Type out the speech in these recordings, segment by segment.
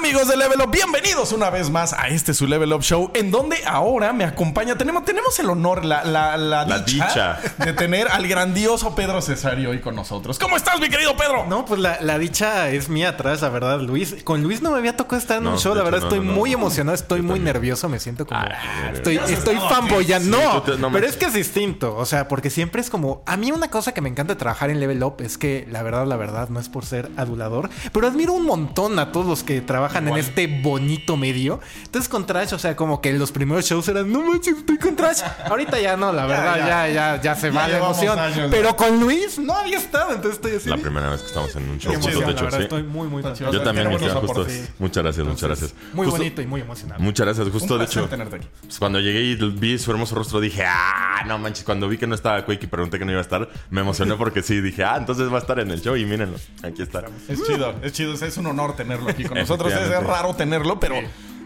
Amigos de Level Up, bienvenidos una vez más a este su Level Up Show, en donde ahora me acompaña, tenemos, tenemos el honor, la, la, la, La dicha, dicha. de tener al grandioso Pedro Cesario hoy con nosotros. ¿Cómo estás, mi querido Pedro? No, pues la, la dicha es mía atrás, la verdad, Luis. Con Luis no me había tocado estar en No, un show, la hecho, verdad no, estoy no, no. muy emocionado, estoy muy nervioso, me siento como... Ah, estoy estoy fanboyando. Sí, no, te- pero es que es distinto, o sea, porque siempre es como... A mí una cosa que me encanta de trabajar en Level Up es que, la verdad, la verdad, no es por ser adulador, pero admiro un montón a todos los que trabajan Igual. en este bonito medio. Entonces con Trash, o sea, como que los primeros shows eran, no manches, estoy con Trash. Ahorita ya no, la verdad, ya. ya, ya, ya, se Ya va la emoción. años, pero con Luis no había estado, entonces estoy así. La primera vez que estamos en un show juntos, de hecho, verdad, sí. estoy muy, muy. Yo también, querido, justo. Muchas gracias, muchas gracias. Muy Justo- bonito y muy emocionante. Muchas gracias. Justo, de hecho, aquí. pues, cuando llegué y vi su hermoso rostro, dije, ah, no manches. Cuando vi que no estaba Quake y pregunté que no iba a estar, me emocioné porque sí, dije, ah, entonces va a estar en el show y mírenlo, aquí está. Es chido, es chido, es un honor tenerlo aquí con nosotros. Es, raro tenerlo, pero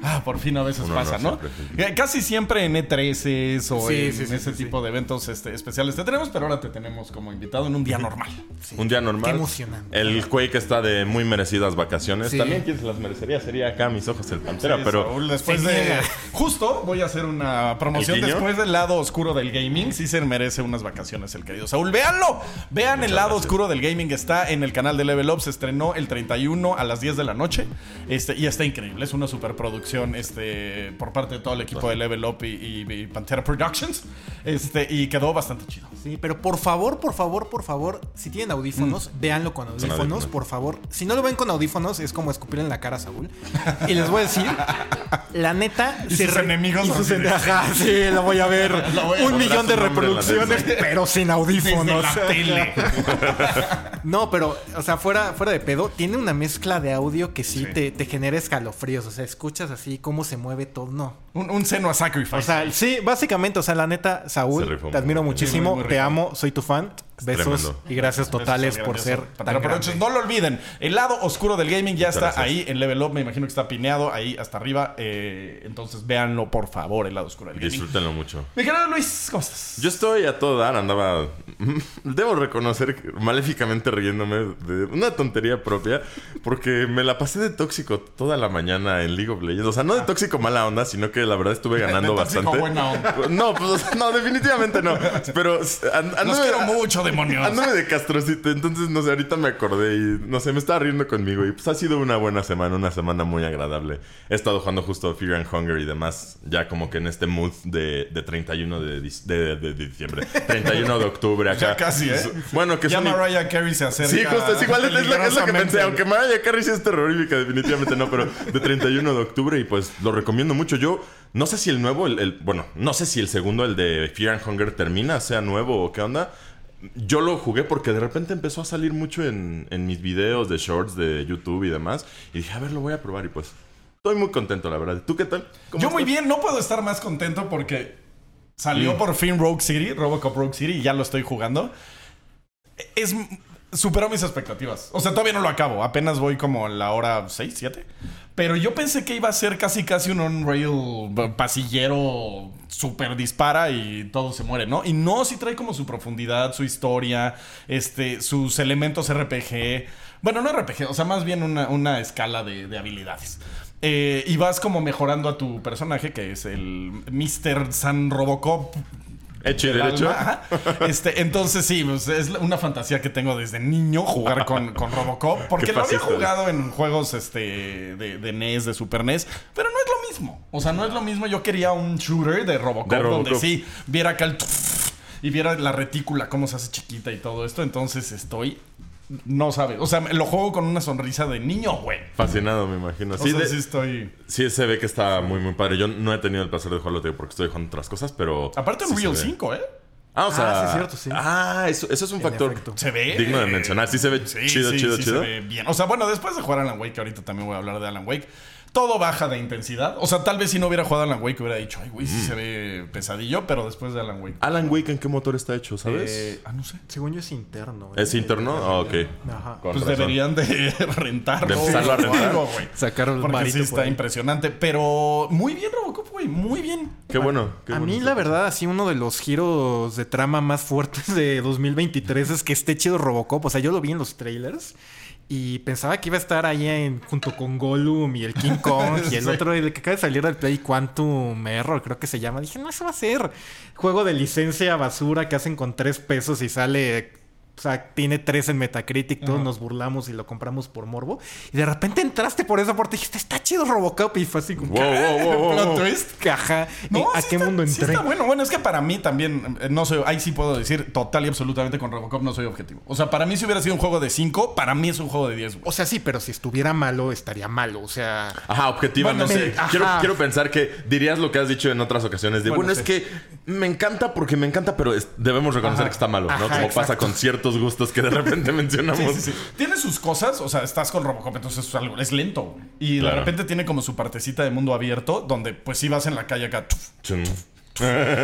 ah, por fin a veces pasa, ¿no? siempre. Eh, Casi siempre en E13 o Sí, en sí, sí, ese sí, tipo de eventos este, especiales te tenemos, pero ahora te tenemos como invitado en un día normal. Un día normal. Qué emocionante. El Quake está de muy merecidas vacaciones. Sí. También quien se las merecería sería acá a mis ojos el Pantera, Sí, pero Saúl, después de. Justo voy a hacer una promoción después del lado oscuro del gaming. Sí se merece unas vacaciones el querido Saúl. Véanlo. Vean el lado gracias. oscuro del gaming. Está en el canal de Level Up. Se estrenó el 31 a las 10 de la noche. Este, y está increíble. Es una superproducción este, por parte de todo el equipo de Level Up y, y- y Pantera Productions. Este, y quedó bastante chido. Sí, pero por favor, por favor, por favor, si tienen audífonos, véanlo con audífonos, audífonos. por favor. Si no lo ven con audífonos, es como escupir en la cara a Saúl. Y les voy a decir, la neta... Y sus re- enemigos y sus en- Ajá, sí, lo voy a ver. Lo voy a Un millón de reproducciones, pero sin audífonos. Desde la tele. No, pero, o sea, fuera, fuera de pedo, tiene una mezcla de audio que sí, Sí. Te, te genera escalofríos. O sea, escuchas así cómo se mueve todo. No. Un, un seno a sacrifice. O sea, sí, básicamente, o sea, la neta, Saúl, te admiro muchísimo, Muy, muy te amo, soy tu fan. Besos tremendo. y gracias totales por ser tan grande. No lo olviden. El lado oscuro del gaming ya está gracias. ahí en Level Up. Me imagino que está pineado ahí hasta arriba. Eh, entonces véanlo, por favor, el lado oscuro del gaming. disfrútenlo mucho. Mi querido Luis, ¿cómo estás? Yo estoy a todo dar, andaba. Debo reconocer que maléficamente riéndome de una tontería propia, porque me la pasé de tóxico toda la mañana en League of Legends. O sea, no de tóxico mala onda, sino que la verdad estuve ganando De tóxico bastante. buena onda. No, pues no, definitivamente no. Pero and- Los anduve, quiero mucho, demonios. anduve de castrocito, entonces no sé, ahorita me acordé y no sé, me estaba riendo conmigo y pues ha sido una buena semana, una semana muy agradable. He estado jugando justo Fear and Hunger y demás, ya como que en este mood de, de 31 de, dis- de, de- de diciembre, 31 de octubre acá. Ya casi, ¿eh? Bueno, que ya son... Mariah Carey se acerca. Sí, justo, es igual, es, lo, es lo que pensé, aunque Mariah Carey sí es terrorífica, definitivamente no, pero de 31 de octubre y pues lo recomiendo mucho. Yo no sé si el nuevo, el, el- bueno, no sé si el segundo, el de Fear and Hunger termina, sea nuevo o qué onda. Yo lo jugué porque de repente empezó a salir mucho en, en mis videos de shorts de YouTube y demás. Y dije, a ver, lo voy a probar y pues estoy muy contento, la verdad. ¿Tú qué tal? ¿Cómo Yo muy bien, no puedo estar más contento porque salió por fin Rogue City, Robocop Rogue City, y ya lo estoy jugando. Es superó mis expectativas. O sea, todavía no lo acabo, apenas voy como a la hora 6, 7. Pero yo pensé que iba a ser casi casi un on-rail pasillero super dispara y todo se muere, ¿no? Y no, sí trae como su profundidad, su historia, este, sus elementos RPG. Bueno, no RPG, o sea, más bien una, una escala de, de habilidades. Eh, y vas como mejorando a tu personaje, que es el Mr. San Robocop. Hecho y derecho. Este, entonces sí, pues, es una fantasía que tengo desde niño jugar con, con Robocop. Porque lo había jugado en juegos este, de, de NES, de Super NES, pero no es lo mismo. O sea, no es lo mismo. Yo quería un shooter de Robocop, De Robocop. donde sí viera acá el y viera la retícula, cómo se hace chiquita y todo esto. Entonces estoy. No sabe. O sea, lo juego con una sonrisa de niño, güey. Fascinado, me imagino. O Sí, sea, de- sí estoy. sí, se ve que está muy, muy padre. Yo no he tenido el placer de jugarlo tío, porque estoy jugando otras cosas, pero... Aparte en sí Real ve. 5, ¿eh? Ah, o Ah, sea. sí, es cierto, sí. Ah, eso, eso es un factor efecto. Se ve. digno de mencionar. Sí se ve Sí, chido, sí, chido, sí chido. se ve bien. O sea, bueno, después de jugar Alan Wake, que ahorita también voy a hablar de Alan Wake, todo baja de intensidad. O sea, tal vez si no hubiera jugado Alan Wake hubiera dicho, ay, güey, Mm. sí se ve pesadillo, pero después de Alan Wake. Alan Wake, ¿en qué motor está hecho, sabes? eh, ah, no sé. Según yo es interno. ¿Es ¿eh? interno? Ah, ok. Ajá. Con Pues razón. deberían de rentarlo. De empezarlo a rentar. algo, güey. Sacaron el Porque sí está impresionante. Pero muy bien, Robocop, güey. Muy bien. Qué bueno. qué A bueno. mí, la verdad, así uno de los giros de trama más fuertes de 2023 es que esté chido Robocop. O sea, yo lo vi en los trailers Y pensaba que iba a estar ahí en, junto con Gollum y el King Kong y el Sí. otro, el que acaba de salir del Play Quantum Error, creo que se llama. Dije, no, eso va a ser juego de licencia basura que hacen con tres pesos y sale. O sea, tiene tres en Metacritic, todos nos burlamos y lo compramos por morbo. Y de repente entraste por esa puerta y dijiste, está chido Robocop. Y fue así como, Wow, wow, wow, wow, Plot wow. twist. Ajá. No, ¿A sí qué está- mundo sí entré? está bueno. Bueno, es que para mí también, eh, no sé, ahí sí puedo decir total y absolutamente con Robocop no soy objetivo. O sea, para mí si hubiera sido un juego de 5, para mí es un juego de 10. güey. O sea, sí, pero si estuviera malo, estaría malo. O sea, Ajá, objetiva, Bueno, no sé. ajá. Quiero, quiero pensar que dirías lo que has dicho en otras ocasiones. De Bueno, bueno, sí. es que me encanta porque me encanta, pero es- debemos reconocer Ajá. que está malo, ¿no? Ajá, Como pasa con ciertos gustos que de repente mencionamos. Sí, sí, sí. Tiene sus cosas, o sea, estás con Robocop, entonces es, algo, es lento. güey. Y Claro. de repente tiene como su partecita de mundo abierto, donde pues sí vas en la calle acá. tuf.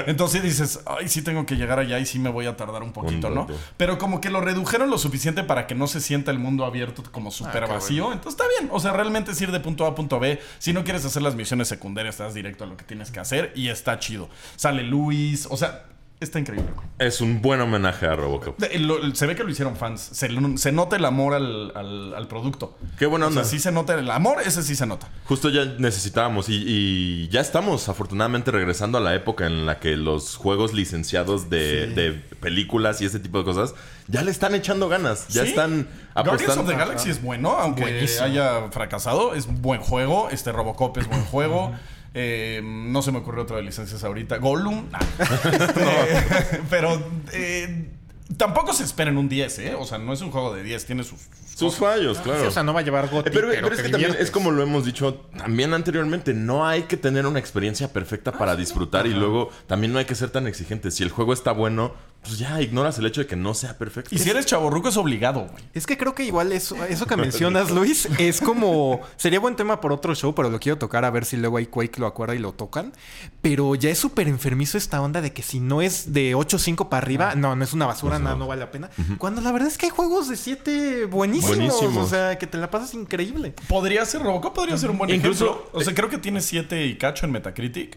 Entonces dices, ay, sí tengo que llegar allá y sí me voy a tardar un poquito, Un ¿no? Pero como que lo redujeron lo suficiente para que no se sienta el mundo abierto como súper Ah, vacío. Entonces está bien. O sea, realmente es ir de punto A a punto B. Si no quieres hacer las misiones secundarias, estás directo a lo que tienes que hacer y está chido. Sale Luis, o sea, está increíble. Es un buen homenaje a Robocop. De- lo- se ve que lo hicieron fans. Se, se nota el amor al, al- al producto. Qué buena O sea, sí se nota el amor, ese sí se nota. Justo ya necesitábamos y, y ya estamos afortunadamente regresando a la época en la que los juegos licenciados de, de películas y ese tipo de cosas ya le están echando ganas. Ya Sí. están Guardians apostando. of the Galaxy es bueno, aunque Buenísimo. haya fracasado. Es un buen juego. Este Robocop es buen juego. Eh, no se me ocurrió otra de licencias ahorita. Gollum. nah. Este, pero eh, tampoco se esperen un 10, ¿eh? O sea, no es un juego de 10. Tiene sus... Sus fallos, claro. sí, o sea, no va a llevar Eh, goti, Pero, pero, pero es que también es como lo hemos dicho también anteriormente, no hay que tener una experiencia perfecta para disfrutar y luego también no hay que ser tan exigente. Si el juego está bueno, pues ya ignoras el hecho de que no sea perfecto. Y si eres chaborruco es obligado, güey. Es que creo que igual eso, eso que mencionas, Luis, es como... Sería buen tema por otro show, pero lo quiero tocar a ver si luego hay Quake lo acuerda y lo tocan. Pero ya es súper enfermizo esta onda de que si no es de 8.5 para arriba, no, no es una basura, No, nada, no. no vale la pena. Cuando la verdad es que hay juegos de 7 buenísimos. Buenísimos. O sea, que te la pasas increíble. Podría ser Robocop, podría ser un buen Incluso- ejemplo. O sea, creo que tiene 7 y cacho en Metacritic.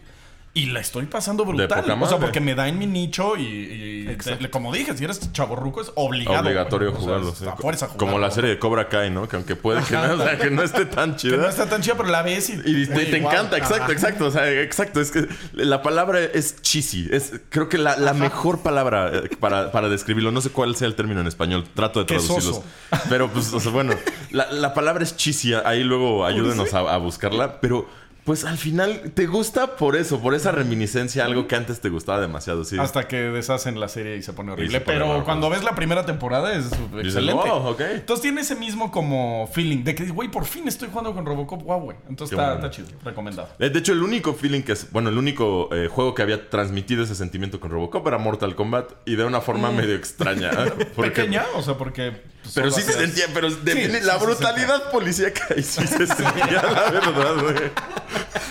Y la estoy pasando brutal. O sea, porque me da en mi nicho y, y Exacto. te- como dije, si eres chaborruco es obligado. Obligatorio güey. O sea, jugarlo. sí. fuerza jugarlo. Como la serie de Cobra Kai, ¿no? Que aunque puede que no, o sea, que no esté tan Que chida. no está tan chida, pero la ves y... Y te, Güey, te wow. encanta, exacto, Ajá. exacto. O sea, exacto. Es que la palabra es cheesy. Es, creo que la, la mejor palabra eh, para, para describirlo. No sé cuál sea el término en español. Trato de traducirlos. Pero, pues, o sea, bueno, la, la palabra es cheesy. Ahí luego ayúdenos a, a buscarla. Pero, pues, al final te gusta por eso, por esa reminiscencia, algo que antes te gustaba demasiado. Sí. Hasta que deshacen la serie y se pone horrible. se pone pero horrible. cuando ves la primera temporada es excelente. "Wow, ok". Entonces tiene ese mismo como feeling de que, güey, por fin estoy jugando con Robocop. Guau, güey. Entonces está, bueno. está chido. Recomendado. De hecho, el único feeling que es, bueno, el único eh, juego que había transmitido ese sentimiento con Robocop era Mortal Kombat y de una forma medio extraña. ¿eh? Porque- Pequeña, o sea, porque... pues, Pero sí se sentía, pero define sí, la sí brutalidad policíaca y sí se sentía, la verdad, güey.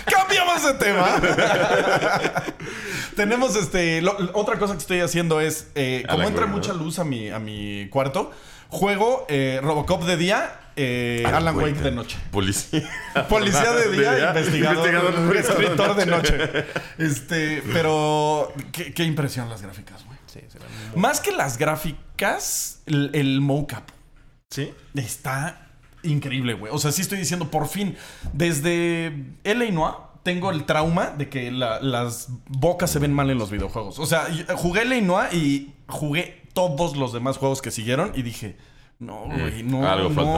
¡Cambiamos de tema! Tenemos este. lo- otra cosa que estoy haciendo es. eh, como entra mucha luz a mi, a mi cuarto, juego eh, Robocop de día, eh, Alan, Wake, de noche. Policía. Policía de día, investigador, investigador, escritor de noche. Este, pero qué, qué impresión las gráficas, güey. Más que las gráficas, el, el mocap ¿Sí? está increíble, güey. O sea, sí estoy diciendo, por fin, desde L.A. Noir tengo el trauma de que la- las bocas se ven mal en los videojuegos. O sea, yo- jugué L.A. Noir y jugué todos los demás juegos que siguieron y dije... No, güey, no,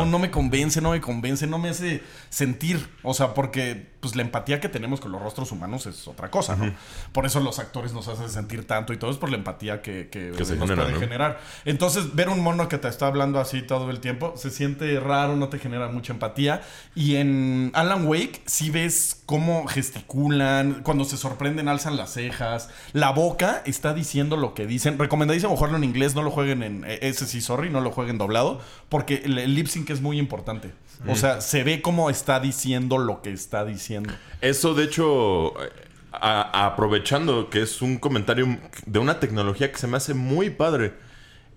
no me convence, no me convence, no me hace sentir. O sea, porque pues la empatía que tenemos con los rostros humanos es otra cosa, ¿no? Por eso los actores nos hacen sentir tanto y todo es por la empatía que, que, Que se nos genera, puede ¿no? generar. Entonces, ver un mono que te está hablando así todo el tiempo se siente raro, no te genera mucha empatía. Y en Alan Wake, sí ves cómo gesticulan, cuando se sorprenden, alzan las cejas. La boca está diciendo lo que dicen. Recomendadísimo jugarlo en inglés, no lo jueguen en. eh, Ese sí, sorry, no lo jueguen doblado, porque el, el lip sync es muy importante. O sea, se ve cómo está diciendo lo que está diciendo. Eso, de hecho, a- aprovechando que es un comentario de una tecnología que se me hace muy padre.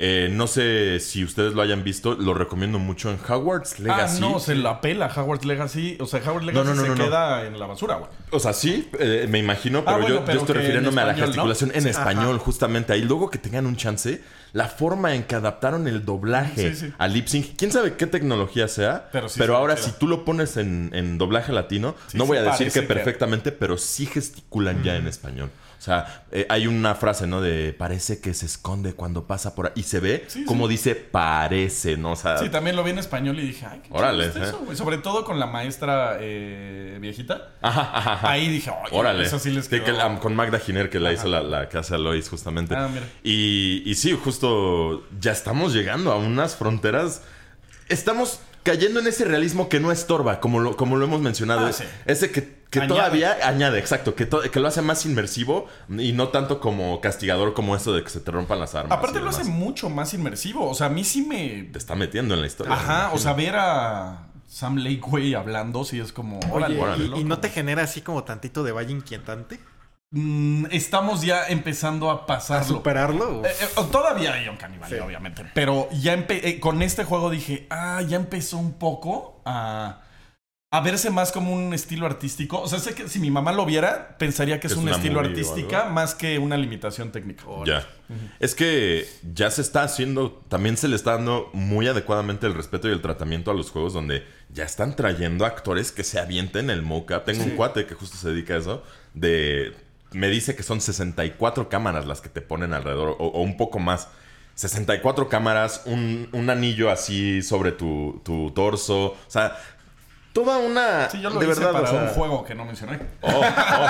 Eh, no sé si ustedes lo hayan visto, lo recomiendo mucho en Hogwarts Ah, Legacy. no, se la pela Howard Legacy. O sea, Howard Legacy no, no, se no, queda en la basura, güey. O sea, sí, eh, me imagino, pero, Ah, bueno, yo, yo pero estoy que en refiriéndome a la gesticulación en español, justamente ahí. Luego que tengan un chance, la forma en que adaptaron el doblaje Sí, sí. a lip sync, quién sabe qué tecnología sea, Pero sí ahora si tú lo pones en, en doblaje latino, no voy a decir que- perfectamente, pero sí gesticulan ya en español. O sea, eh, hay una frase, ¿no? De parece que se esconde cuando pasa por ahí. Y se ve Sí, como sí. dice parece, ¿no? O sea, Sí, también lo vi en español y dije, ay, qué Órale, está eso, güey. Sobre todo con la maestra eh, viejita. ajá, ajá, ajá. Ahí dije, ay, Órale. eso sí les quedó. que la- con Magda Giner, que la hizo la, la que hace a Lois, justamente. Ah, mira. Y, y sí, justo ya estamos llegando a unas fronteras. Estamos cayendo en ese realismo que no estorba, como lo, como lo hemos mencionado. Ah, sí. Ese que, que Añade. todavía añade, exacto, que, to- que lo hace más inmersivo y no tanto como castigador como eso de que se te rompan las armas. Aparte lo hace mucho más inmersivo. O sea, a mí sí me... Te está metiendo en la historia. Ajá, o sea, ver a Sam Lake, güey, hablando, sí es como... Oye, órale, y-. ¿y, no te genera así como tantito de valle inquietante? Mm, estamos ya empezando a ¿A pasarlo. superarlo? Eh, eh, todavía hay un caníbal, Sí. obviamente. Pero ya eh, con este juego dije, ah, ya empezó un poco a, a verse más como un estilo artístico. O sea, sé que si mi mamá lo viera, pensaría que es, Es un estilo movie o artística algo. más que una limitación técnica. Ya. Es que ya se está haciendo, también se le está dando muy adecuadamente el respeto y el tratamiento a los juegos donde ya están trayendo actores que se avienten el mocap. Tengo un cuate que justo se dedica a eso, de... Me dice que son 64 cámaras las que te ponen alrededor, o, o un poco más. 64 cámaras, un, un anillo así sobre tu, tu torso. O sea, toda una... Sí, yo lo de hice verdad, para o sea- un juego que no mencioné. Oh, oh.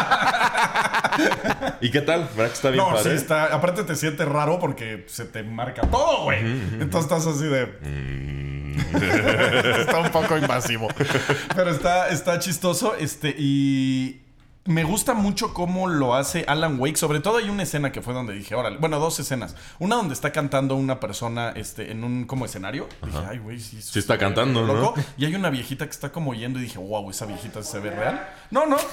¿Y qué tal? ¿Verdad que está bien No, sí está. Aparte te sientes raro porque se te marca todo, güey. Entonces estás así de. está un poco invasivo. Pero está, está chistoso. Este, y. Me gusta mucho cómo lo hace Alan Wake. Sobre todo hay una escena que fue donde dije, órale. Bueno, dos escenas. Una donde está cantando una persona este, en un como escenario. Dije, ay, güey, sí. está cantando, ¿no? loco". Y hay una viejita que está como yendo y dije, wow, esa viejita se ve real. No, no.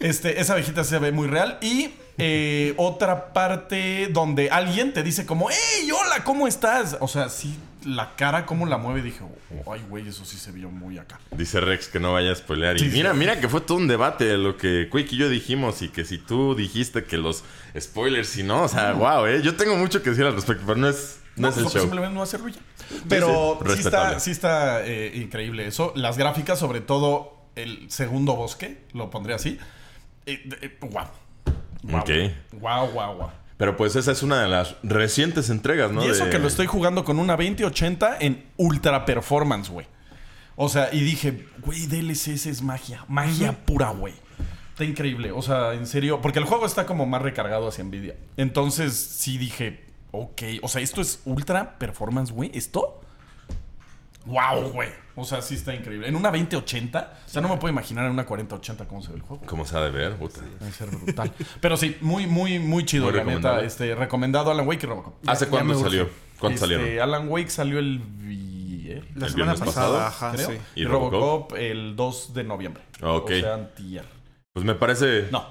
Este, esa viejita se ve muy real. Y eh, otra parte donde alguien te dice como, hey, hola, ¿cómo estás? O sea, sí, la cara, cómo la mueve, dije, "Oh, ay, güey, eso sí se vio muy acá. Dice Rex que no vaya a spoilear. Sí, y mira, sí. mira que fue todo un debate de lo que Quake y yo dijimos y que si tú dijiste que los spoilers y no, o sea, wow, eh. Yo tengo mucho que decir al respecto, pero no es, no, es el pues show. simplemente no hacerlo ya. Pero sí, está, sí está eh, increíble eso. Las gráficas, sobre todo el segundo bosque, lo pondré así. Eh, eh. Ok. Guau, guau, guau. Pero pues esa es una de las recientes entregas, ¿no? Y eso De- que lo estoy jugando con una 2080 en ultra performance, güey. O sea, y dije, güey, DLCs es magia. Magia pura, güey. Está increíble. O sea, en serio. Porque el juego está como más recargado hacia Nvidia. Entonces, sí dije, ok. O sea, esto es ultra performance, güey. ¿Esto? Wow, güey. O sea, sí está increíble. En una 2080. O sea, no me puedo imaginar en una 4080 cómo se ve el juego. ¿Cómo se ha de ver? Puta. Debe ser brutal. Pero sí, muy, muy, muy chido, Muy la neta. Este, recomendado Alan Wake y Robocop. ¿Hace ya cuándo salió? ¿Cuándo Este, salieron? Alan Wake salió el viernes, La ¿El semana viernes pasada, pasado? ajá, creo. sí. Y, ¿Y Robocop? Robocop? el 2 de noviembre. Ok. O sea, antier. Pues me parece... No.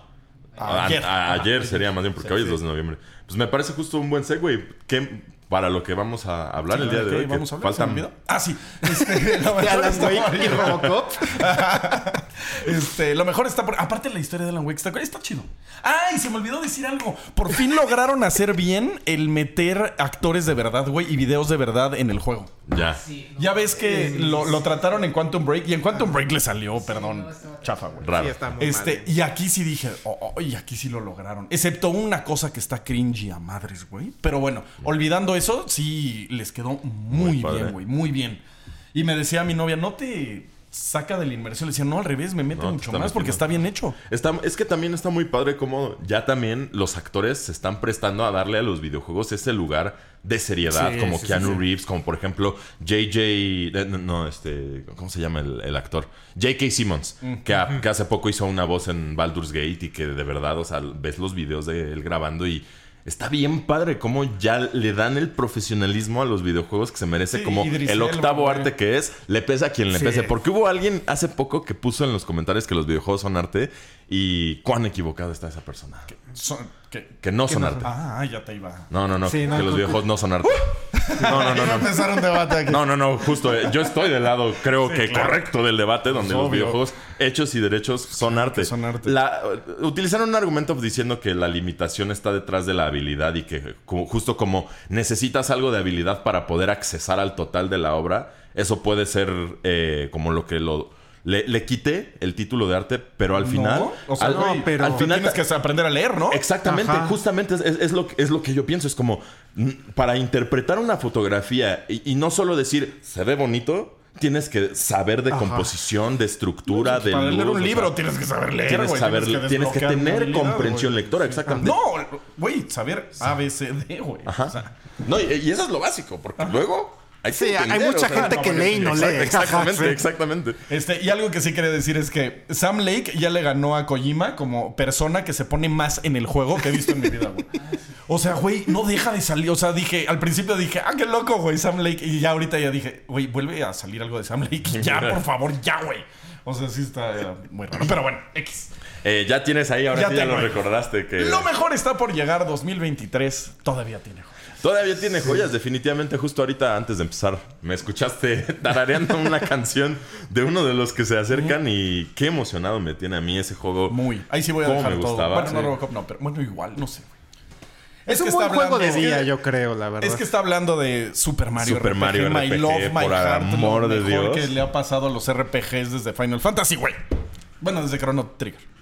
A- Ayer. a- ayer Ajá. sería más bien, porque Sí, hoy es sí. 2 de noviembre. Pues me parece justo un buen segue que para lo que vamos a hablar el día de hoy. vamos a hablar. ¿Se me faltan olvidó? Ah, sí. Este, lo mejor Alan está Wake por y. Robocop. Este, lo mejor está por. Aparte, la historia de Alan Wake está, está chido. ¡Ay! Se me olvidó decir algo. Por fin lograron hacer bien el meter actores de verdad, güey, y videos de verdad en el juego. Ya. Ya ves que lo, lo trataron en Quantum Break y en Quantum Break le salió, perdón, chafa, güey. Raro. Sí, está muy Este, mal. y aquí sí dije, oh, oh, y aquí sí lo lograron. Excepto una cosa que está cringy a madres, güey. Pero bueno, olvidando eso, sí les quedó muy, bien, güey, muy bien. Y me decía mi novia, no te saca de la inmersión. Le decía, no, al revés, me mete No, mucho más porque está bien hecho. Está- es que también está muy padre como ya también los actores se están prestando a darle a los videojuegos ese lugar de seriedad, Sí, como sí, Keanu sí. Reeves, como por ejemplo JJ, eh, no, este, ¿cómo se llama el, el actor? J.K. Simmons, que, a- que hace poco hizo una voz en Baldur's Gate y que de verdad, o sea, ves los videos de él grabando y está bien padre cómo ya le dan el profesionalismo a los videojuegos que se merece Sí, como Idris el octavo arte que es, le pese a quien le Sí. pese, porque hubo alguien hace poco que puso en los comentarios que los videojuegos son arte y cuán equivocado está esa persona. Que no son arte. Ah, ya te iba. No, no, no. Sí, que no, los videojuegos no son arte. No, no, no, a no. empezar un debate aquí. No, no, no, justo. eh, yo estoy del lado, creo que claro. correcto del debate, donde los videojuegos hechos y derechos son arte. son arte. La- uh, utilizaron un argumento diciendo que la limitación está detrás de la habilidad y que como- justo como necesitas algo de habilidad para poder accesar al total de la obra, eso puede ser eh, como lo que lo... Le, le quité el título de arte, pero al final... No, o sea, al, güey, pero- al final tienes que aprender a leer, ¿no? Exactamente, Ajá. justamente es, es- es lo, que- es lo que yo pienso. Es como para interpretar una fotografía y, y no solo decir se ve bonito, tienes que saber de composición, de estructura, de Para leer un o libro sea, tienes que saber leer, tienes, güey. saber- tienes que tener comprensión lectora, exactamente. No, güey, saber A, B, C, D, güey. Ajá. O sea, No, y, y eso es lo básico, porque luego hay Sí, hay mucha o sea, gente no, que lee y no exact- lee. Exactamente, exactamente. Este, y algo que sí quería decir es que Sam Lake ya le ganó a Kojima como persona que se pone más en el juego que he visto en mi vida, güey. O sea, güey, no deja de salir. O sea, dije, al principio dije, ah, qué loco, güey, Sam Lake. Y ya ahorita ya dije, güey, vuelve a salir algo de Sam Lake. Ya, por favor, ya, güey. O sea, sí está eh, muy raro. Pero bueno, X. Eh, ya tienes ahí, ahora Ya sí ya lo ahí. recordaste que... Lo mejor está por llegar 2023. Todavía tiene. Todavía tiene joyas, definitivamente. Justo ahorita, antes de empezar, me escuchaste tarareando una canción de uno de los que se acercan y qué emocionado me tiene a mí ese juego. Muy. Ahí sí voy a ¿Cómo dejar me todo. gustaba? Bueno, no Sí. Robocop, no, pero bueno, igual, no sé, güey. Es, un que buen está juego de hablando- día, es que- yo creo, la verdad. Es que está hablando de Super Mario Super RPG, Mario My RPG, Love, My por Heart, amor lo de mejor Dios. que le ha pasado a los RPGs desde Final Fantasy, güey. Bueno, desde Chrono Trigger.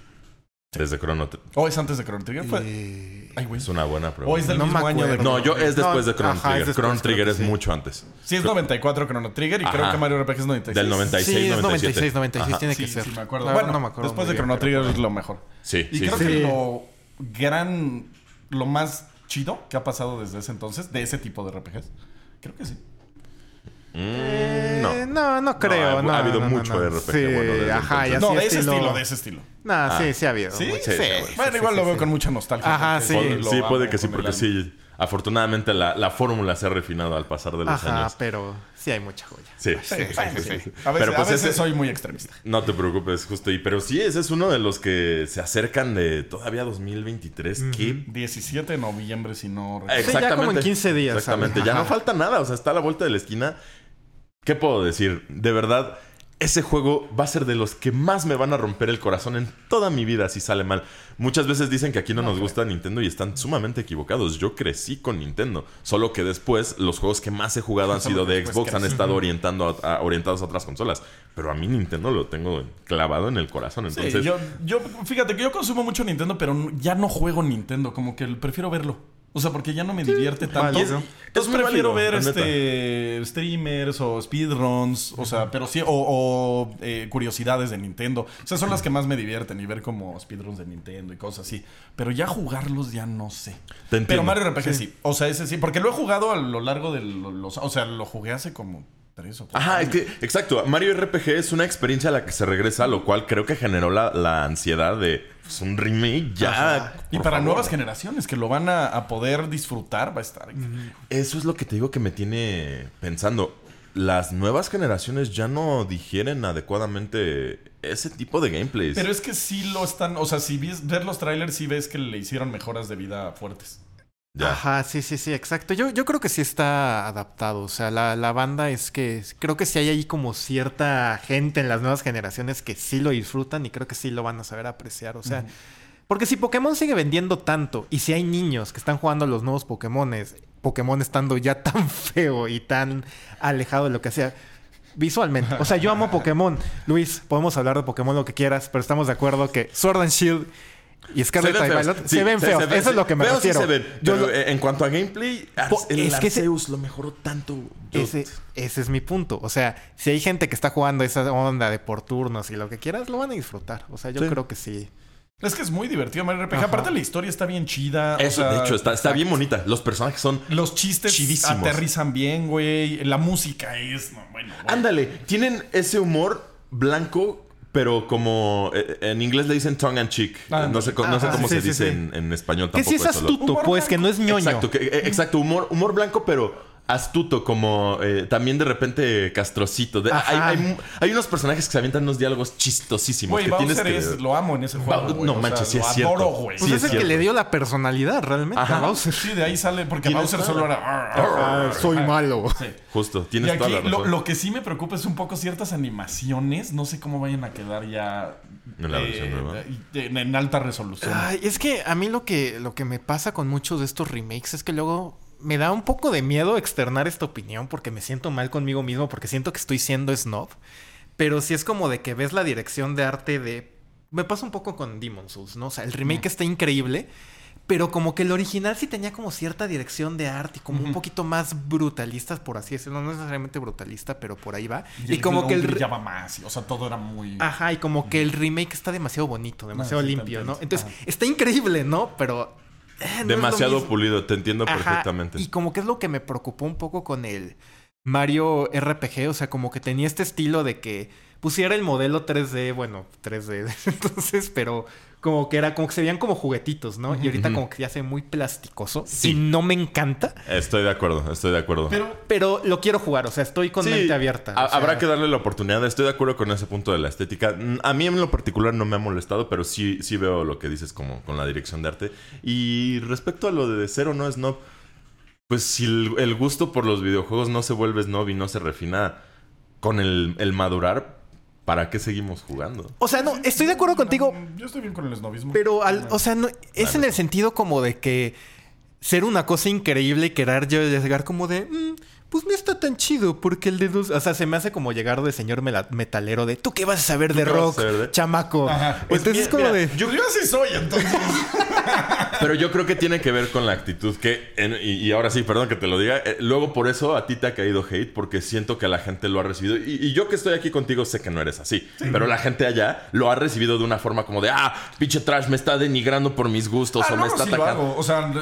Desde Chrono Trigger. ¿O es antes de Chrono Trigger? Fue... Eh, Ay, güey. Es una buena ¿O pregunta. es del No mismo año de acuerdo. No, yo es después No, de Chrono ajá, Trigger. después, Chrono creo Trigger es sí. mucho antes. Sí, es 94 Chrono Trigger y creo Ajá. que Mario RPG es 96. Del 96, sí, es 96, 97. 96, Ajá. tiene Sí, que ser. sí, me acuerdo. Bueno, no me acuerdo después de bien, Chrono pero- Trigger es lo mejor. Sí, Y sí, creo sí. que lo gran... Lo más chido que ha pasado desde ese entonces, de ese tipo de RPGs. Creo que sí. Mm, Eh, no. no, no creo. ha- ha no, habido no, no, mucho no. RPG Sí, bueno ajá, y así No, de ese estilo- estilo, de ese estilo. No, sí, sí ha habido. ¿Sí? mucho. Sí, sí, Bueno, sí, igual sí, lo veo sí. con mucha nostalgia. Ajá, sí. lo Sí, puede que sí, porque sí. Afortunadamente la, la fórmula se ha refinado al pasar de los Ajá, años. pero sí hay mucha joya. Sí, Sí, sí, sí, sí, sí. sí. A veces, Pero pues a veces ese- soy muy extremista. No te preocupes, justo ahí. Pero sí, ese es uno de los que se acercan de todavía 2023. ¿Qué 17 de noviembre, si no recuerdo. Sí, ya Exactamente. como en 15 días, Exactamente. Ya no falta nada. O sea, está a la vuelta de la esquina. ¿Qué puedo decir? De verdad, ese juego va a ser de los que más me van a romper el corazón en toda mi vida si sale mal. Muchas veces dicen que aquí no, nos gusta Nintendo y están sumamente equivocados. Yo crecí con Nintendo. Solo que después los juegos que más he jugado han sido de Xbox, han estado orientando a- a- orientados a otras consolas. Pero a mí Nintendo lo tengo clavado en el corazón. Sí, Entonces, yo, yo, fíjate que yo consumo mucho Nintendo, pero ya no juego Nintendo, como que prefiero verlo. O sea, porque ya no me divierte tanto. válido. Entonces muy prefiero válido, ver este streamers o speedruns, o sea, pero sí, o, o, eh, curiosidades de Nintendo. O sea, son las que más me divierten y ver como speedruns de Nintendo y cosas así. Pero ya jugarlos ya no sé. Te. Pero Mario RPG sí. O sea, ese sí, porque lo he jugado a lo largo de los... O sea, lo jugué hace como tres o cuatro Ajá, es años. que, exacto. Mario RPG es una experiencia a la que se regresa, lo cual creo que generó la, la ansiedad de pues, un remake ya. Y para favor. nuevas generaciones que lo van a, a poder disfrutar, va a estar. Eso es lo que te digo que me tiene pensando. Las nuevas generaciones ya no digieren adecuadamente ese tipo de gameplays. Pero es que sí lo están. O sea, si ves, ver los trailers, sí ves que le hicieron mejoras de vida fuertes. Ya. Ajá, sí, sí, sí, exacto. Yo, yo creo que sí está adaptado. O sea, la, la banda es que creo que sí hay ahí como cierta gente en las nuevas generaciones que sí lo disfrutan y creo que sí lo van a saber apreciar. O sea, porque si Pokémon sigue vendiendo tanto y si hay niños que están jugando a los nuevos Pokémones, Pokémon estando ya tan feo y tan alejado de lo que hacía. Visualmente. O sea, yo amo Pokémon. Luis, podemos hablar de Pokémon lo que quieras, pero estamos de acuerdo que Sword and Shield y Scarlet ven y feos. Violet Sí, se ven se- feos. se ven- Eso es lo que me feos sí refiero. se ven, Yo pero lo- en cuanto a gameplay, Po- el es que Arceus lo mejoró tanto. Ese, ese es mi punto. O sea, si hay gente que está jugando esa onda de por turnos y lo que quieras, lo van a disfrutar. O sea, yo Sí. creo que sí. Es que es muy divertido Mario RPG. Ajá. Aparte, la historia está bien chida. o Eso, de hecho, está, está bien bonita. Los personajes son Los chistes Chidísimos. aterrizan bien, güey. La música es. no, bueno, bueno. Ándale, tienen ese humor blanco, pero como eh, en inglés le dicen tongue and cheek. Ah, no sé, no sé ah, cómo sí, se sí, dice sí. En, en español Que tampoco. sí es astuto, pues, que no es ñoño. Exacto, que- eh, exacto, humor, humor blanco, pero astuto, como eh, también de repente castrocito. De- hay, Ajá. hay- hay unos personajes que se avientan unos diálogos chistosísimos. Güey, que tienes que... es, lo amo en ese juego. Ba- güey. no sea, manches, sí lo es cierto. adoro, güey. Pues Sí, es es el que le dio la personalidad realmente Ajá. a Bowser. Sí, de ahí sale, porque Bowser toda solo era... Soy malo. Sí. Justo, Y tienes toda aquí la lo, razón. lo que sí me preocupa es un poco ciertas animaciones. No sé cómo vayan a quedar ya En la versión nueva. en, en alta resolución. Ay, es que a mí lo que, lo que me pasa con muchos de estos remakes es que luego me da un poco de miedo externar esta opinión porque me siento mal conmigo mismo porque siento que estoy siendo snob. Pero sí es como de que ves la dirección de arte de... Me pasa un poco con Demon's Souls, ¿no? O sea, el remake está increíble, pero como que el original sí tenía como cierta dirección de arte y como un poquito más brutalistas, por así decirlo. No necesariamente brutalista, pero por ahí va. Y, como que el... brillaba más. O sea, todo era muy... Ajá, y como que el remake está demasiado bonito, demasiado sí, te limpio, ¿no? Entonces, Ajá. está increíble, ¿no? Pero... eh, no Demasiado pulido, te entiendo Ajá, perfectamente. Y como que es lo que me preocupó un poco con el Mario RPG, o sea, como que tenía este estilo de que pusiera el modelo 3D, bueno, 3D, entonces, pero como que era como que se veían como juguetitos, ¿no? Y ahorita como que ya se ve muy plasticoso Sí. y no me encanta, Estoy de acuerdo, estoy de acuerdo. Pero pero lo quiero jugar, o sea, estoy con Sí, mente abierta. ha- o sea, habrá que darle la oportunidad. Estoy de acuerdo con ese punto de la estética. Mm, A mí en lo particular no me ha molestado, pero sí, sí veo lo que dices como con la dirección de arte. Y respecto a lo de ser o no snob, pues si el, el gusto por los videojuegos no se vuelve snob y no se refina con el, el madurar, ¿para qué seguimos jugando? O sea, no, estoy de acuerdo contigo, Yo estoy bien con el snobismo. Pero, al- o sea, no, es en el sentido como de que ser una cosa increíble y querer yo llegar como de, "Mm, pues no está tan chido porque el de dos, o sea, se me hace como llegar de señor mela- metalero de, ¿tú qué vas a saber de rock, saber de-?" chamaco? Ajá. Pues Entonces es mira, como mira, de, yo, yo sí soy, entonces. Pero yo creo que tiene que ver con la actitud que, en- y, y ahora sí, perdón que te lo diga, eh, luego por eso a ti te ha caído hate, porque siento que la gente lo ha recibido. Y, y yo que estoy aquí contigo sé que no eres así, pero la gente allá lo ha recibido de una forma como de, ah, pinche trash, me está denigrando por mis gustos Ah, o me está sí lo atacando. hago. O sea,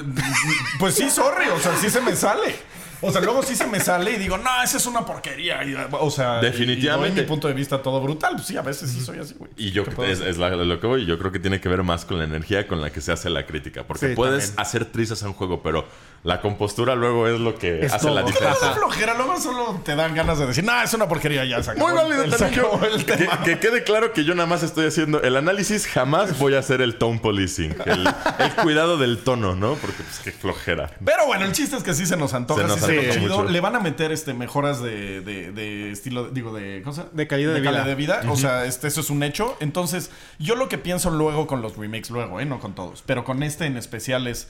pues sí, sorry. O sea, sí se me sale. O sea, luego sí se me sale y digo, no, esa es una porquería. Y, o sea, Definitivamente. Y, doy mi punto de vista todo brutal. Pues sí, a veces sí soy así, güey. Y yo ¿Qué puedo es, es la- lo que voy, yo creo que tiene que ver más con la energía con la que se hace la crítica. Porque Sí, puedes también. hacer trizas a un juego, pero la compostura luego es lo que Es hace la todo. Es luego diferencia. da flojera, luego solo te dan ganas de decir, no, es una porquería, ya se acabó. Muy válido el- también yo. el Que, tema. que quede claro que yo nada más estoy haciendo el análisis, jamás voy a hacer el tone policing. El, el cuidado del tono, ¿no? Porque pues qué flojera. Pero bueno, el chiste es que sí se nos antoja, Se nos sí se antoja nos chido. mucho. Le van a meter este mejoras de, de- de estilo, digo, de ¿cómo se llama? De calidad de vida. de vida. O sea, este, eso es un hecho. Entonces, yo lo que pienso luego con los remakes, luego, ¿eh? No con todos. Pero con este en especial es,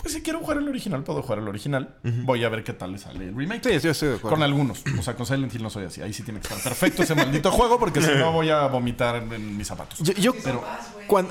pues si quiero jugar el original, puedo jugar el original. Voy a ver qué tal le sale el remake. sí, yo estoy de acuerdo. Con algunos. O sea, con Silent Hill no soy así. Ahí sí tiene que estar perfecto ese maldito juego porque si no voy a vomitar en, en mis zapatos. Yo, yo- cuan-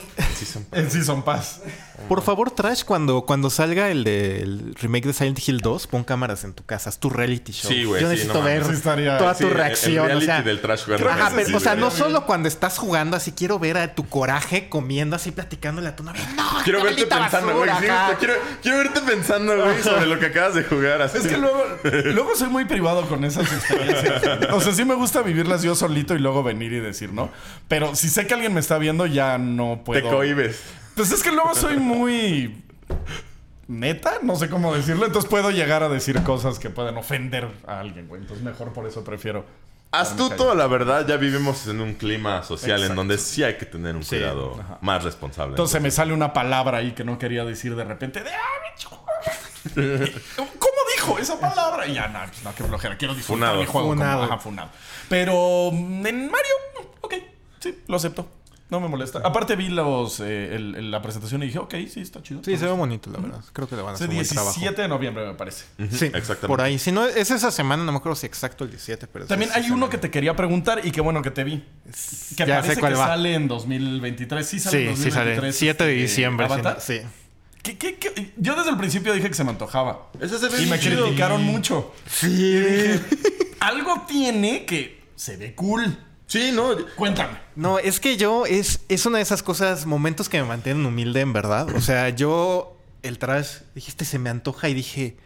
En Season Pass. por favor, Trash, cuando, cuando salga el, de, el remake de Silent Hill 2, pon cámaras en tu casa, haz tu reality show. Sí, güey, Yo sí, necesito no ver. Sí estaría- toda Sí, tu el- el reacción. o reality sea, del Trash Ajá, pero, sí o sea, no solo cuando estás jugando, así quiero ver a tu coraje comiendo así, platicándole a tu novia. No, Quiero verte pensando, güey. sí, quiero, quiero verte pensando, güey, sobre lo que acabas de jugar. Así. Es que luego, luego soy muy privado con esas experiencias. O sea, sí me gusta vivirlas yo solito y luego venir y decir, ¿no? Pero si sé que alguien me está viendo, ya no te puedo. cohibes. Pues es que luego soy muy. Neta, no sé cómo decirlo. Entonces puedo llegar a decir cosas que pueden ofender a alguien, güey. Entonces mejor por eso prefiero. Astuto, la verdad, ya vivimos en un clima social en Exacto. donde sí hay que tener un cuidado ajá. más responsable. Entonces me sale una palabra ahí que no quería decir de repente. De, "Ah, bicho". ¿Cómo dijo esa palabra? Y ya, no, pues no, qué flojera. Quiero disfrutar Funado. mi juego. como- Funado. ajá, funado. Pero mm, en Mario, ok, sí, lo acepto. No me molesta. Aparte vi los, eh, el- el- la presentación y dije, ok, sí, está chido. Sí, se ve bonito, la verdad. Creo que le van a Es hacer buen trabajo. 17 de noviembre, me parece. Sí, Exactamente. por ahí. Si no, es esa semana, no me acuerdo si exacto el 17, pero... También hay uno que te quería preguntar y qué bueno que te vi. Que Ya parece sé cuál que va. sale en 2023. Sí sale en Sí, sí 2023. sale. 7 de este, diciembre. Avatar. Sí. ¿Qué- qué- qué? Yo desde el principio dije que se me antojaba. Ese se ve Y me criticaron mucho. Sí. Algo tiene que se ve cool. Sí, no. Cuéntame. No, es que yo es, es una de esas cosas, momentos que me mantienen humilde en verdad. O sea, yo, el trash, dijiste, se me antoja y dije,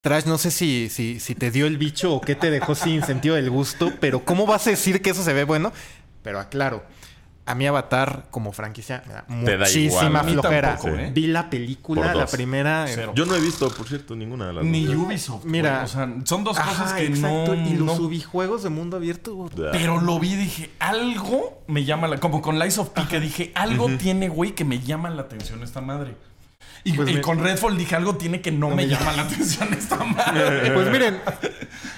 trash, no sé si, si, si te dio el bicho o qué te dejó sin sentido del gusto, pero ¿cómo vas a decir que eso se ve bueno? Pero aclaro, A mí Avatar como franquicia me da muchísima igual. Flojera. tampoco, ¿eh? Vi la película, la primera. eh, Cero. Yo no he visto, por cierto, ninguna de las Ni dos. Ubisoft. Mira. O sea, son dos cosas Ajá, que exacto. no. y los no- subjuegos de mundo abierto. Pero lo vi y dije, algo me llama la. Como con Lies of P, que dije, algo tiene, güey, que me llama la atención esta madre. Y, Pues y con Redfall dije, algo tiene que no, me llama la atención esta madre. Pues miren,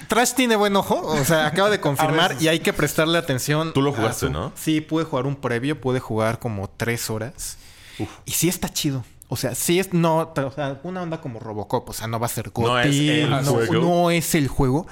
Trash tiene buen ojo, o sea, acaba de confirmar y hay que prestarle atención. Tú lo jugaste, su- ¿no? Sí, pude jugar un previo, pude jugar como tres horas. Y sí está chido. O sea, sí es, no, o sea, una onda como Robocop, o sea, no va a ser GOTY, No es el no, juego. no es el juego,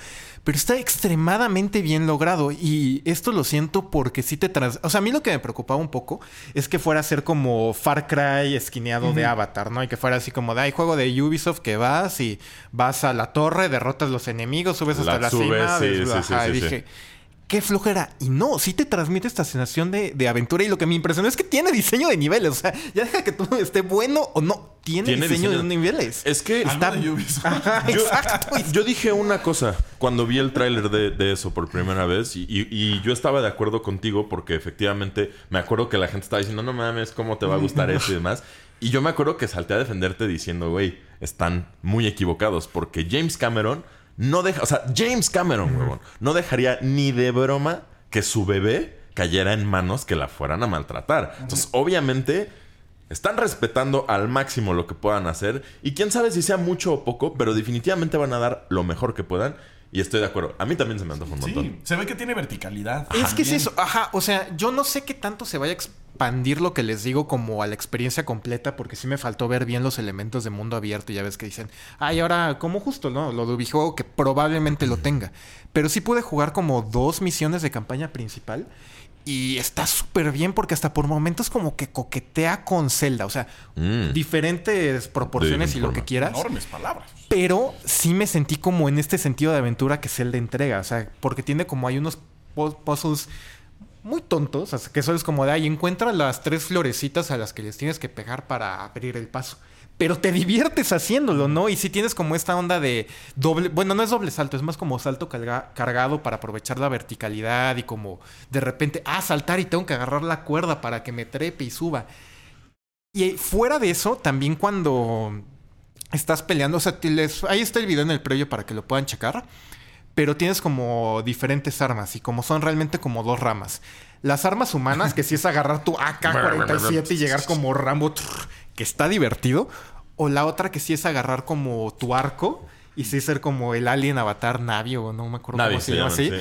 pero está extremadamente bien logrado y esto lo siento porque sí te trans... O sea, a mí lo que me preocupaba un poco es que fuera a ser como Far Cry esquineado de Avatar, ¿no? Y que fuera así como, de, hay juego de Ubisoft que vas y vas a la torre, derrotas los enemigos, subes hasta La la, subes, cima, sí, ves- sí, ajá, sí, y dije... Qué flojera. Y no, sí te transmite esta sensación de, de aventura. Y lo que me impresionó es que tiene diseño de niveles. O sea, ya deja que todo esté bueno o no. Tiene, Tiene diseño, diseño. de niveles. Es que. Ajá, yo, exacto. yo dije una cosa cuando vi el tráiler de, de eso por primera vez y, y- y yo estaba de acuerdo contigo porque efectivamente me acuerdo que la gente estaba diciendo no mames, ¿cómo te va a gustar eso y demás? Y yo me acuerdo que salté a defenderte diciendo, güey, están muy equivocados porque James Cameron no deja, o sea, James Cameron, huevón, no dejaría ni de broma que su bebé cayera en manos que la fueran a maltratar. Entonces, obviamente... Están respetando al máximo lo que puedan hacer. Y quién sabe si sea mucho o poco, pero definitivamente van a dar lo mejor que puedan. Y estoy de acuerdo. A mí también se me antoja un montón. Sí, se ve que tiene verticalidad. Es que es eso. Ajá. O sea, yo no sé qué tanto se vaya a expandir lo que les digo como a la experiencia completa, porque sí me faltó ver bien los elementos de mundo abierto. Y ya ves que dicen, ay, ahora, como justo, ¿no? Lo de Ubijuego que probablemente lo tenga. Pero sí pude jugar como dos misiones de campaña principal. Y está súper bien porque hasta por momentos como que coquetea con Zelda. O sea, Mm. diferentes proporciones y lo que quieras. Enormes palabras. Pero sí me sentí como en este sentido de aventura que Zelda entrega. O sea, porque tiene como hay unos pu- puzzles muy tontos. O sea, que eso es como de ahí encuentra las tres florecitas a las que les tienes que pegar para abrir el paso. Pero te diviertes haciéndolo, ¿no? Y si tienes como esta onda de doble. Bueno, no es doble salto, es más como salto carga- cargado para aprovechar la verticalidad y como de repente, ah, saltar y tengo que agarrar la cuerda para que me trepe y suba. Y fuera de eso, también cuando estás peleando, o sea, les- ahí está el video en el previo para que lo puedan checar, pero tienes como diferentes armas y como son realmente como dos ramas. Las armas humanas, que si es agarrar tu AK-47 y llegar como Rambo, que está divertido, o la otra que sí es agarrar como tu arco y sí ser como el alien avatar Navi o no me acuerdo Navi cómo se se llama así. sí.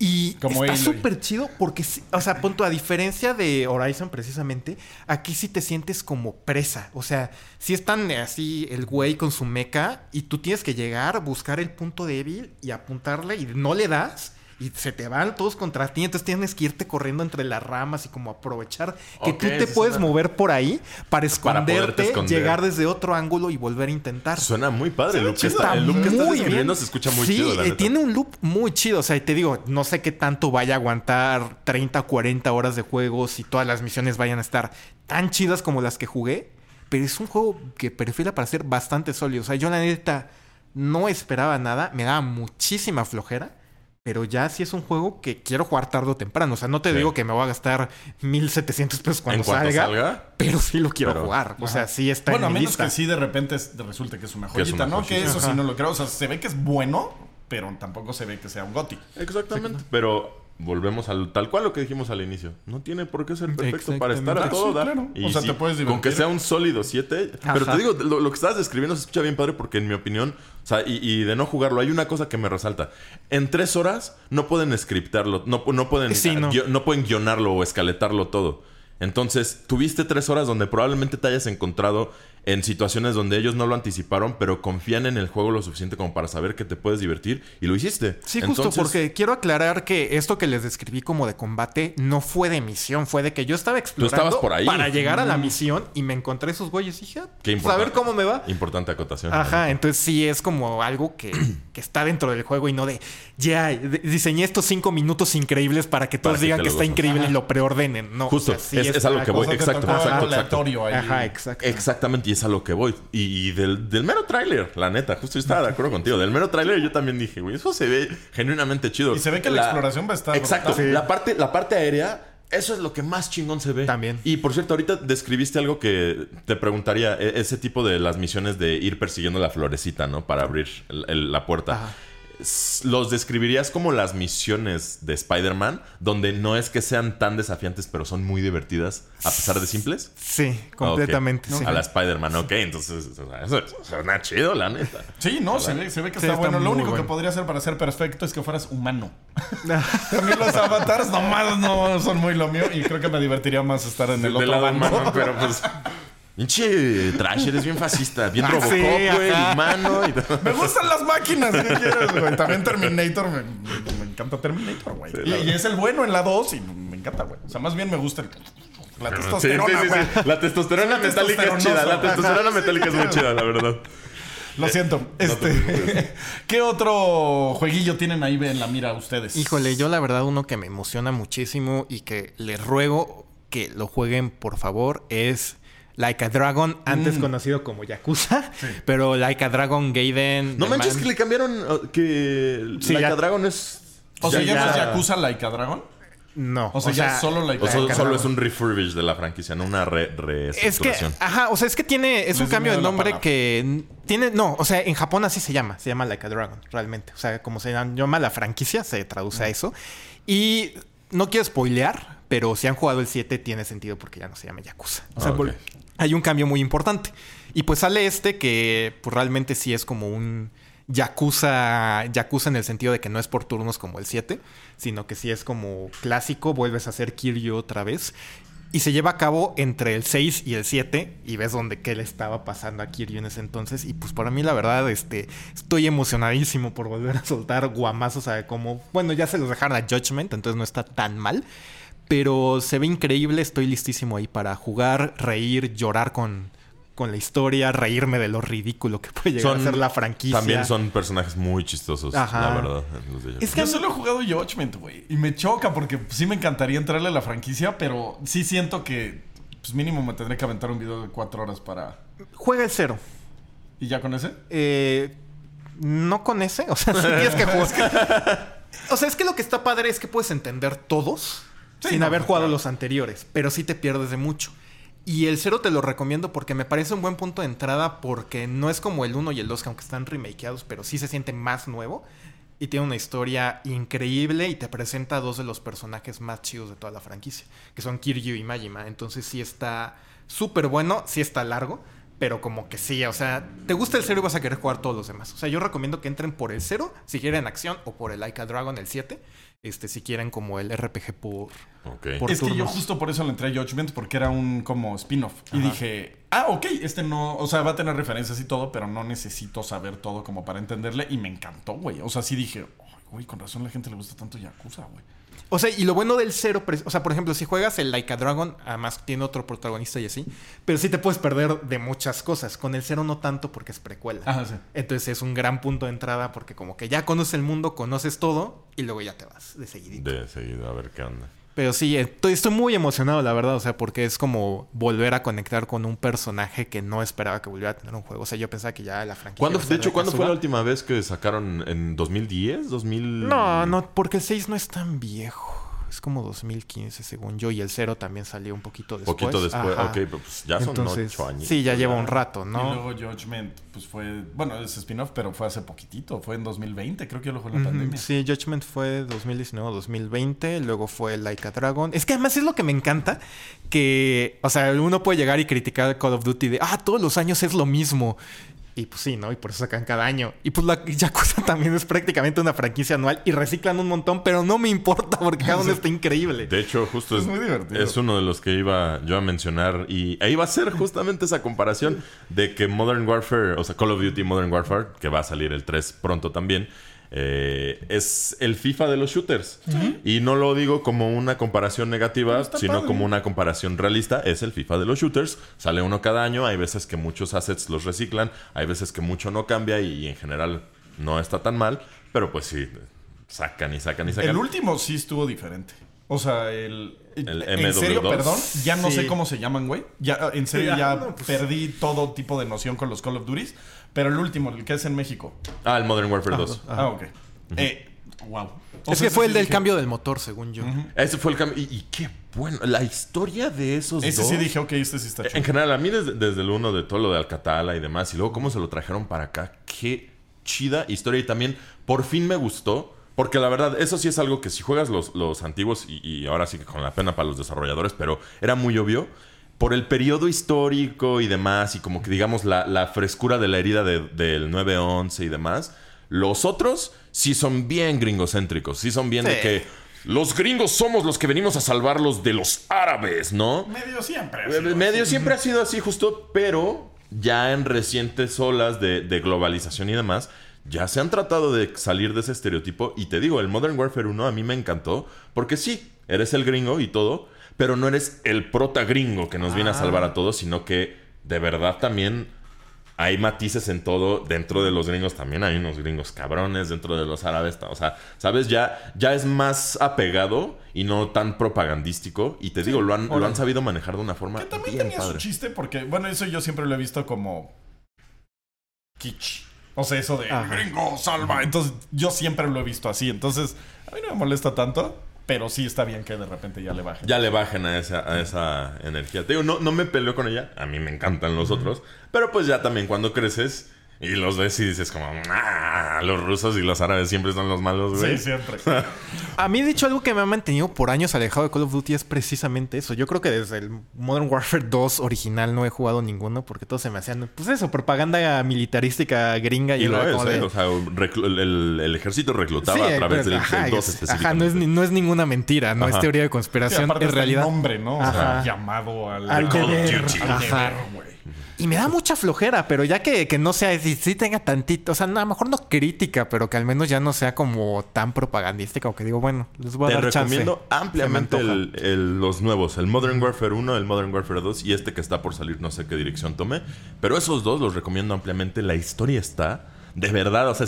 Y Como está súper chido porque, sí- o sea, punto, a diferencia de Horizon precisamente, aquí sí te sientes como presa. O sea, si están así el güey con su meca y tú tienes que llegar, buscar el punto débil y apuntarle y no le das. Y se te van todos contra ti, entonces tienes que irte corriendo entre las ramas y como aprovechar que tú te puedes suena- mover por ahí para Para poderte esconderte, esconder. llegar desde otro ángulo y volver a intentar. Suena muy padre. Que Está el look que estás muy describiendo bien. se escucha muy sí, chido, la eh, tiene un loop muy chido. O sea, y te digo, no sé qué tanto vaya a aguantar 30 o 40 horas de juego si todas las misiones vayan a estar tan chidas como las que jugué. Pero es un juego que perfila para ser bastante sólido. O sea, yo la neta no esperaba nada. Me daba muchísima flojera. Pero ya sí es un juego que quiero jugar tarde o temprano. O sea, no te Sí. digo que me voy a gastar 1700 pesos cuando, salga, salga. Pero sí lo quiero Pero- jugar. O sea, sí está Bueno, a en mi menos lista. que sí de repente es- resulte que es una Que es joyita, una ¿no? Que joyita. eso sí no lo creo. O sea, se ve que es bueno, pero tampoco se ve que sea un goti. Exactamente. Pero volvemos al tal cual lo que dijimos al inicio. No tiene por qué ser perfecto para estar a todo Sí, dar. claro. Y O sea, te puedes Con divertir. que sea un sólido 7. Pero te digo, lo, lo que estabas describiendo se escucha bien padre porque en mi opinión, o sea, y, y de no jugarlo, hay una cosa que me resalta. En tres horas no pueden scriptarlo, no, no pueden, Sí, no. guio- no pueden guionarlo o escaletarlo todo. Entonces, tuviste tres horas donde probablemente te hayas encontrado en situaciones donde ellos no lo anticiparon, pero confían en el juego lo suficiente como para saber que te puedes divertir y lo hiciste. Sí, justo porque quiero aclarar que esto que les describí como de combate no fue de misión, fue de que yo estaba explorando estabas por ahí. para llegar a la misión y me encontré esos güeyes y dije, ah, Qué pues, a ver importante. cómo me va. Importante acotación. Ajá, entonces sí es como algo que, que está dentro del juego y no de, ya, diseñé estos cinco minutos increíbles para que todos Para digan que está gozas. increíble y lo preordenen. No, Justo, o sea, sí es- es está a lo que voy. Exacto, exacto, algo exacto. Ajá, exacto. Exactamente, y es a lo que voy. Y, y del, del mero tráiler, la neta, justo yo estaba de acuerdo contigo. Del mero tráiler yo también dije, güey, eso se ve genuinamente chido. Y se ve que la exploración va a estar Exacto. La, parte, la parte aérea Eso es lo que más chingón se ve. También. Y por cierto, ahorita describiste algo que te preguntaría. e- Ese tipo de las misiones de ir persiguiendo la florecita, ¿no? Para abrir el- el- la puerta. Ajá. ¿Los describirías como las misiones de Spider-Man? Donde no es que sean tan desafiantes, pero son muy divertidas, a pesar de simples. Sí, completamente. Ah, sí. A la Spider-Man, ok. Entonces, o sea, eso suena chido, la neta. Sí, no, se ve, se ve que Sí, está, está bueno. Lo único bueno. que podría hacer para ser perfecto es que fueras humano. También los avatars nomás no son muy lo mío y creo que me divertiría más estar en el Del otro lado humano, pero pues. Pinche trash, eres bien fascista. Bien Ah, Robocop, sí, güey, humano. Y todo. Me gustan las máquinas, ¿qué quieres, güey? También Terminator, me, me encanta Terminator, güey. Sí, y, es el bueno en la 2 y me encanta, güey. O sea, más bien me gusta el- la Sí, sí, testosterona, sí, güey. sí. La testosterona metálica es chida. La testosterona metálica es muy chida, la verdad. Lo siento. Este, ¿Qué otro jueguillo tienen ahí en la mira ustedes? Híjole, yo la verdad uno que me emociona muchísimo y que les ruego que lo jueguen por favor es Like a Dragon, antes Mm. conocido como Yakuza, pero Like a Dragon Gaiden. No The manches Man- que le cambiaron uh, que Sí, Like ya- a Dragon es. O sea, Ya- ya, no es ya- Yakuza Like a Dragon. No. O sea, ya solo Like a Dragon. solo es un refurbish de la franquicia, no una re Es que, reestructuración. ajá, o sea, es que tiene, es un Les cambio de nombre que tiene, no, o sea, en Japón así se llama, se llama Like a Dragon, realmente. O sea, como se llama la franquicia, se traduce a eso. Y no quiero spoilear, pero si han jugado el 7 tiene sentido porque ya no se llama Yakuza. O sea, Ah. Hay un cambio muy importante. Y pues sale este que pues realmente sí es como un Yakuza, Yakuza en el sentido de que no es por turnos como el 7, sino que sí es como clásico, vuelves a hacer Kiryu otra vez. Y se lleva a cabo entre el 6 y el 7 y ves dónde qué le estaba pasando a Kiryu en ese entonces. Y pues para mí la verdad, este, estoy emocionadísimo por volver a soltar guamazos a como, bueno, ya se los dejaron a Judgment, entonces no está tan mal. Pero se ve increíble, estoy listísimo ahí para jugar, reír, llorar con, con la historia, reírme de lo ridículo que puede llegar a ser la franquicia. También son personajes muy chistosos, Ajá. la verdad. los de Es que- Yo solo he jugado Judgment, güey. Y me choca porque sí me encantaría entrarle a la franquicia, pero sí siento que pues mínimo me tendré que aventar un video de cuatro horas para... Juega el cero. ¿Y ya con ese? Eh, no con ese, o sea, sí tienes que jugar. O sea, es que lo que está padre es que puedes entender todos Sí, sin no, haber jugado claro. los anteriores, pero sí te pierdes de mucho. Y el cero te lo recomiendo porque me parece un buen punto de entrada porque no es como el 1 y el 2 que aunque están remakeados, pero sí se siente más nuevo y tiene una historia increíble y te presenta a dos de los personajes más chidos de toda la franquicia, que son Kiryu y Majima. Entonces sí está súper bueno, sí está largo, pero como que sí, o sea, te gusta el cero y vas a querer jugar todos los demás. O sea, yo recomiendo que entren por el cero si quieren acción o por el Like a Dragon, el 7, este, si quieren como el RPG por... Ok. Por es que yo justo por eso le entré a Judgment porque era un como spin-off. Y dije, ah, ok, este no, o sea, va a tener referencias y todo, pero no necesito saber todo como para entenderle. Y me encantó, güey. O sea, sí dije, "Ay, güey, con razón a la gente le gusta tanto Yakuza, güey. O sea, y lo bueno del cero, o sea, por ejemplo, si juegas el Like a Dragon, además tiene otro protagonista y así, pero sí te puedes perder de muchas cosas. Con el cero no tanto porque es precuela. Ajá, sí. Entonces es un gran punto de entrada porque como que ya conoces el mundo, conoces todo y luego ya te vas de seguidito. De seguido, a ver qué onda. Pero sí, estoy, estoy muy emocionado, la verdad, o sea, porque es como volver a conectar con un personaje que no esperaba que volviera a tener un juego. O sea, yo pensaba que ya la franquicia... ¿Cuándo, iba a de hecho, ¿cuándo fue la última vez que sacaron? ¿En 2010? ¿2000? No, no, porque el 6 no es tan viejo. Es como 2015, según yo. Y el 0 también salió un poquito después. Poquito después. Ajá. Ok, pero pues ya son Entonces, ocho años. Sí, ya lleva un rato, Y ¿no? luego Judgment, pues fue, bueno, es spin-off, pero fue hace poquitito, fue en 2020, creo que yo lo jugué en la pandemia. Sí, Judgment fue 2019-2020, luego fue Like a Dragon. Es que además es lo que me encanta, que, o sea, uno puede llegar y criticar Call of Duty de, ah, todos los años es lo mismo. Y pues sí, ¿no? Y por eso sacan cada año. Y pues la Yakuza también es prácticamente una franquicia anual y reciclan un montón, pero no me importa porque cada uno está increíble. De hecho, justo es, Es muy divertido. es uno de los que iba yo a mencionar y ahí va a ser justamente esa comparación de que Modern Warfare, o sea, Call of Duty Modern Warfare, que va a salir el 3 pronto también, eh, es el FIFA de los shooters. Y no lo digo como una comparación negativa, sino padre. como una comparación realista. Es el FIFA de los shooters. Sale uno cada año. Hay veces que muchos assets los reciclan. Hay veces que mucho no cambia y, en general no está tan mal. Pero pues sí, sacan y sacan y sacan. El último sí estuvo diferente. O sea, el... El en serio, MW2. perdón, ya no Sí. sé cómo se llaman, güey. Ya, en serio, Ya, ya no, pues- perdí todo tipo de noción con los Call of Duties. Pero el último, el que es en México. Ah, el Modern Warfare 2. Ah, ok. Eh, wow. Es que fue el del cambio del motor, según yo. Ese fue el cambio. Y, y qué bueno. La historia de esos Ese dos. sí dije, ok, este sí está En chido. general, a mí desde, desde el uno de todo lo de Alcatala y demás, y luego cómo se lo trajeron para acá, qué chida historia. Y también, por fin me gustó, porque la verdad, eso sí es algo que si juegas los, los antiguos, y, y ahora sí que con la pena para los desarrolladores, pero era muy obvio, por el periodo histórico y demás, y como que digamos la, la frescura de la herida de- del 9-11 y demás, los otros sí son bien gringocéntricos, sí son bien de que... Los gringos somos los que venimos a salvarlos de los árabes, ¿no? Medio siempre. ha El sido medio así. siempre ha sido así, justo, pero ya en recientes olas de, de globalización y demás, ya se han tratado de salir de ese estereotipo. Y te digo, el Modern Warfare 1 a mí me encantó, porque sí, eres el gringo y todo, pero no eres el prota gringo que nos viene a salvar a todos, sino que de verdad también hay matices en todo. Dentro de los gringos también hay unos gringos cabrones, dentro de los árabes, o sea, ¿sabes? Ya, ya es más apegado y no tan propagandístico. Y te digo, lo han, lo han sabido manejar de una forma Que también bien tenía su padre. chiste porque, bueno, eso yo siempre lo he visto como kitsch. O sea, eso de Ajá. gringo, salva. Entonces, yo siempre lo he visto así. Entonces, a mí no me molesta tanto, pero sí está bien que de repente ya le baje. Ya le bajen a esa, a esa energía. Te digo, no, no me peleo con ella. A mí me encantan los otros. Pero pues ya también cuando creces y los ves y dices como, ah, los rusos y los árabes siempre son los malos, güey. Sí, siempre. A mí, de hecho, algo que me ha mantenido por años alejado de Call of Duty es precisamente eso. Yo creo que desde el Modern Warfare 2 original no he jugado ninguno porque todos se me hacían, pues eso, propaganda militarística gringa. Y, Y lo es, como ¿eh? de- O sea, el, el- el ejército reclutaba Sí, a través pero- del, ajá, del 2 es- específicamente. Ajá, no es, no es ninguna mentira, no es Ajá. teoría de Sí, conspiración, aparte en realidad. el nombre, ¿no? O sea, Ajá. llamado al, Al Call of. Duty. Al Ajá. deber, güey. Y me da mucha flojera, pero ya que, que no sea, si, si tenga tantito, o sea, no, a lo mejor no crítica, pero que al menos ya no sea como tan propagandística o que digo, bueno, les voy a Te dar chance. recomiendo ampliamente el- el- los nuevos, el Modern Warfare 1, el Modern Warfare 2 y este que está por salir, no sé qué dirección tome. Pero esos dos los recomiendo ampliamente. La historia está de verdad, o sea,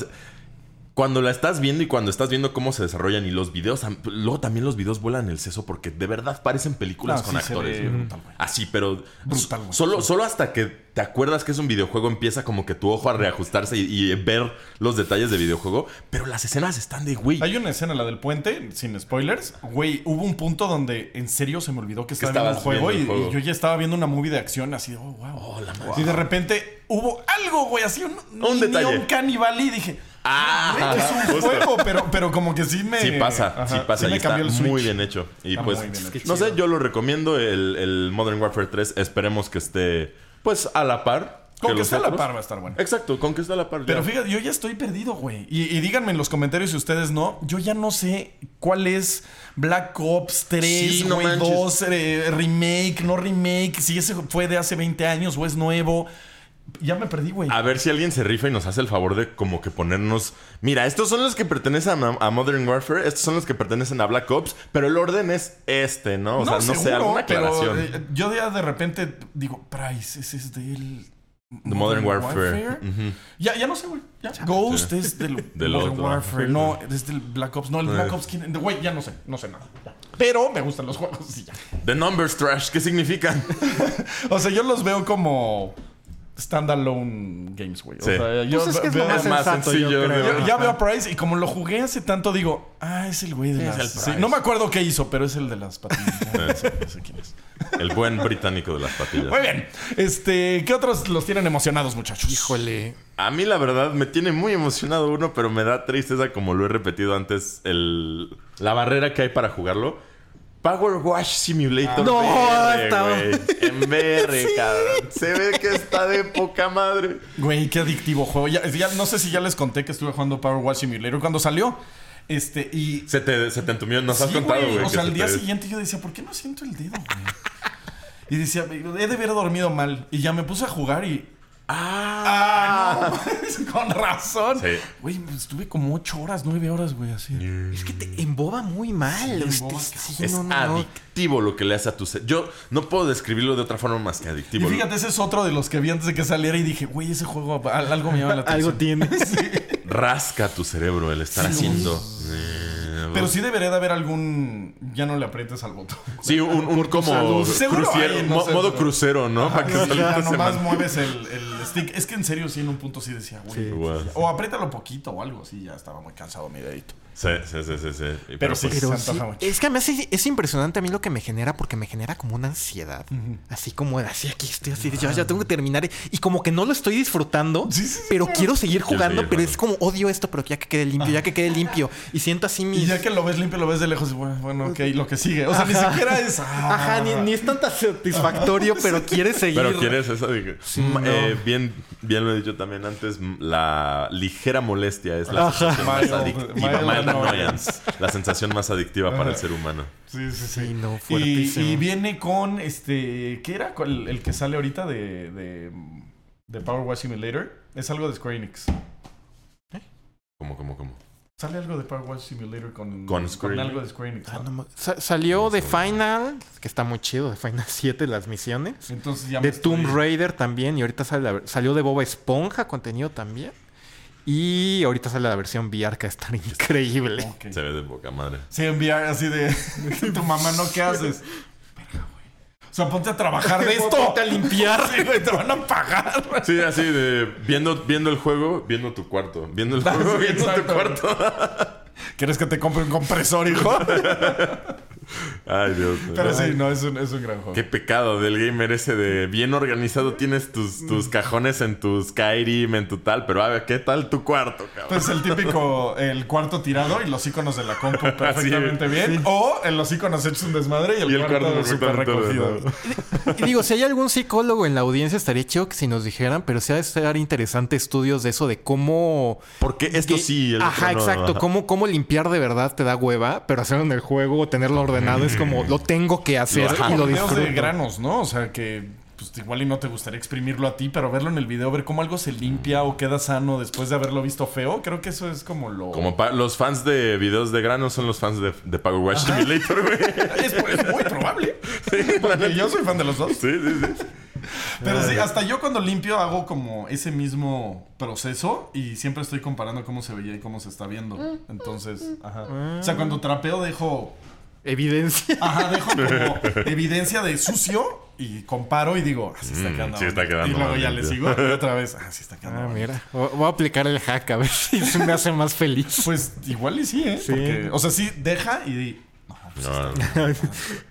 cuando la estás viendo y cuando estás viendo cómo se desarrollan y los videos, luego también los videos vuelan el seso porque de verdad parecen películas No, con sí actores. brutal, güey. Así, pero Brutal, güey. solo, solo hasta que te acuerdas que es un videojuego empieza como que tu ojo a reajustarse y, y ver los detalles de videojuego. Pero las escenas están de güey. Hay una escena, la del puente, sin spoilers. Güey, hubo un punto donde en serio se me olvidó que estaba viendo un juego, viendo y, el juego. y yo ya estaba viendo una movie de acción así de, oh, wow. la Y de repente hubo algo, güey, así un, Un detalle. un canibal y dije, Ah, es un justo. juego, pero, pero como que sí me. Sí pasa, ajá, sí pasa. sí y está cambió el muy bien hecho. Y Está pues, muy bien hecho. no sé, yo lo recomiendo. El, el Modern Warfare 3, esperemos que esté, pues, a la par. Con que los esté a la par va a estar bueno. Exacto, con que esté a la par. ya. Pero fíjate, yo ya estoy perdido, güey. Y, y díganme en los comentarios si ustedes no. Yo ya no sé cuál es Black Ops 3, Sí, no güey, manches. 2, eh, remake, no remake. Si ese fue de hace 20 años o es nuevo. Ya me perdí, güey. A ver si alguien se rifa y nos hace el favor de como que ponernos... Mira, estos son los que pertenecen a, a Modern Warfare, estos son los que pertenecen a Black Ops, pero el orden es este, ¿no? O sea, no sé, alguna aclaración. Pero, eh, yo ya de repente digo, Price, ese es del. The Modern Warfare. Ya, ya no sé, güey. Ghost es del, Del Modern otro. Warfare. No, es del Black Ops. No, el Black Ops. ¿quién? Güey, ya no sé. No sé nada. Pero me gustan los juegos y ya. The Numbers Trash, ¿qué significan? O sea, yo los veo como standalone games, güey. O Sí. sea, yo Pues es que es veo- lo más más sensato, sencillo, yo creo. yo ya veo a Price y como lo jugué hace tanto, digo, ah, es el güey de las... el sí, Price. no me acuerdo qué hizo, pero es el de las patillas. No sé, no sé quién es. El buen británico de las patillas. Muy bien. Este, ¿qué otros los tienen emocionados, muchachos? Híjole. A mí la verdad me tiene muy emocionado uno, pero me da tristeza como lo he repetido antes, el, la barrera que hay para jugarlo. Power Wash Simulator. No, VR, está- güey. En VR, cabrón. Se ve que está de poca madre. Güey, qué adictivo juego. Ya, ya- no sé si ya les conté que estuve jugando Power Watch Simulator cuando salió. Este, y. Se te, se te entumió, nos has Sí, contado, güey. O sea, se al día te- siguiente yo decía, ¿por qué no siento el dedo, güey? Y decía, he de haber dormido mal. Y ya me puse a jugar y. ¡Ah! no, con razón. Sí. Güey, estuve como ocho horas, nueve horas, güey, así. Es que te emboba muy mal. emboba, sí, Es no, no, no. adictivo lo que le hace a tu... ce- Yo no puedo describirlo de otra forma más que Y adictivo. fíjate, ese es otro de los que vi antes de que saliera y dije, güey, ese juego al- algo me llama la atención. Algo tiene. Rasca tu cerebro el estar Sí, haciendo... Pero sí debería de haber algún. Ya no le aprietes al botón. Sí, un, un como hay, no mo- sé, modo pero- crucero, ¿no? Para que Sí, ya nomás mueves el, el stick. Es que en serio, sí, en un punto sí decía, güey. O apriétalo poquito o algo así. Ya estaba muy cansado mi dedito. Sí, sí, sí, sí. sí. Pero sí. pues, Pero se antoja sí, mucho. es que a mí es, es impresionante a mí lo que me genera porque me genera como una ansiedad. Así como así aquí estoy así, de, ya, ya tengo que terminar. Y como que no lo estoy disfrutando, Sí, sí, sí, pero quiero seguir jugando, seguir pero jugando. es como odio esto, pero ya que quede limpio, ya que quede limpio. Y siento así mis... Y ya que lo ves limpio, lo ves de lejos, y bueno, bueno, ok, lo que sigue. O sea, ni siquiera es. ah. Ajá, ni, ni es tan satisfactorio, pero quieres seguir. Pero quieres eso. Dije, mm, no. eh, bien, bien lo he dicho también antes. La ligera molestia es la Ajá. sensación más adictiva. La sensación más adictiva para el ser humano. Sí, sí, sí. Sí, no, y, fuertísimo. y viene con este. ¿Qué era? ¿Cuál- El, que sale ahorita de, de, de Power Wash Simulator. Es algo de Square Enix. ¿Cómo, cómo, cómo? Sale algo de Power Wash Simulator con, Con Square Enix. algo de Square Enix. Ah, salió de Final, que está muy chido, de Final 7 las misiones. Entonces ya me De Tomb estoy- Raider también. Y ahorita sale la- salió de Boba Esponja contenido también. Y ahorita sale la versión VR que estar increíble. Se ve de poca madre. Sí, enviar así de. tu mamá, ¿no? ¿Qué haces? O sea, ponte a trabajar de esto. Ponte a limpiar. Sí, güey, te van a pagar. Sí, así de viendo, viendo el juego, viendo tu cuarto. Viendo el juego, Sí, viendo tu cuarto. ¿Quieres que te compre un compresor, hijo? Ay, Dios. Pero sí, no, es un, es un gran juego. Qué pecado del gamer ese de bien organizado tienes tus, tus cajones en tus Skyrim, en tu tal, pero a ver, ¿qué tal tu cuarto, cabrón? Pues el típico, el cuarto tirado y los iconos de la compu perfectamente bien. O en los iconos hechos un desmadre y el, Y el cuarto, cuarto súper perfectamente recogido. Y digo, si hay algún psicólogo en la audiencia, estaría chido que si nos dijeran, pero sí ha de estar interesante estudios de eso, de cómo. Porque esto que- sí, el Ajá, otro no. exacto. Ajá. Cómo, cómo limpiar de verdad te da hueva, pero hacerlo en el juego o tenerlo ordenado es como lo tengo que hacer Ajá. y lo videos disfruto. de granos, ¿no? O sea, que pues, igual y no te gustaría exprimirlo a ti, pero verlo en el video, ver cómo algo se limpia o queda sano después de haberlo visto feo, creo que eso es como lo... Como los fans de videos de grano son los fans de, de Power Wash Simulator, güey. Es, es muy probable. Porque yo soy fan de los dos. Sí, sí, sí. Pero sí, hasta yo cuando limpio hago como ese mismo proceso y siempre estoy comparando cómo se veía y cómo se está viendo. Entonces, ajá. O sea, cuando trapeo dejo, Evidencia. ajá, dejo como evidencia de sucio y comparo y digo, así está Mm, quedando. sí está quedando Y luego ya le sigo y otra vez, así está quedando. Ah, bonito". mira. Voy a aplicar el hack a ver si se me hace más feliz. Pues igual y sí, ¿eh? Sí. Porque, o sea, sí, deja y di, no, pues No, no.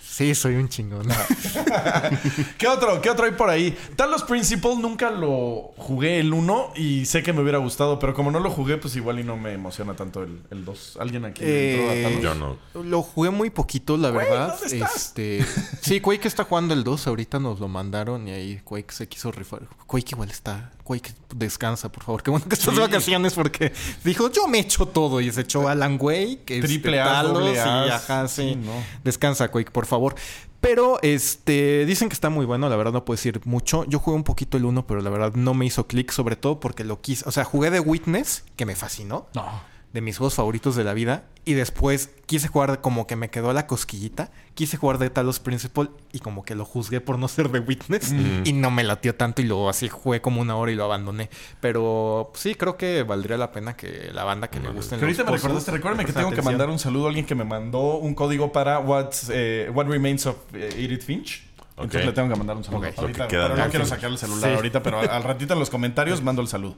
Sí, soy un chingón. ¿Qué otro? ¿Qué otro hay por ahí? Talos Principle nunca lo jugué el 1 y sé que me hubiera gustado, pero como no lo jugué, pues igual y no me emociona tanto el, el 2. ¿Alguien aquí entró a Talos? Yo no. Lo jugué muy poquito, la verdad. ¿dónde estás? Este, sí, Quake está jugando el 2, ahorita nos lo mandaron y ahí Quake se quiso rifar. Quake igual está, Quake descansa, por favor. Qué bueno que estás de Sí. vacaciones porque dijo, "Yo me echo todo" y se echó Alan Wake, este, Triple A, Talos, doble A, y ajá, sí. sí, no. Descansa Quake, por favor. Pero este dicen que está muy bueno, la verdad no puedo decir mucho. Yo jugué un poquito el 1, pero la verdad no me hizo clic, sobre todo porque lo quise, o sea, jugué de Witness, que me fascinó No. De mis juegos favoritos de la vida. Y después quise jugar como que me quedó la cosquillita. Quise jugar de Talos Principle y como que lo juzgué por no ser de Witness. Y no me latió tanto y luego así jugué como una hora y lo abandoné. Pero sí, creo que valdría la pena que la banda que le gusten Que ahorita me recordaste, recuérdame que tengo que mandar un saludo a alguien que me mandó un código para What's, eh, What Remains of eh, Edith Finch. Entonces Ok. le tengo que mandar un saludo. Ok. Ahorita, Lo que queda pero no quiero sacar el celular Sí. ahorita, pero al ratito en los comentarios mando el saludo.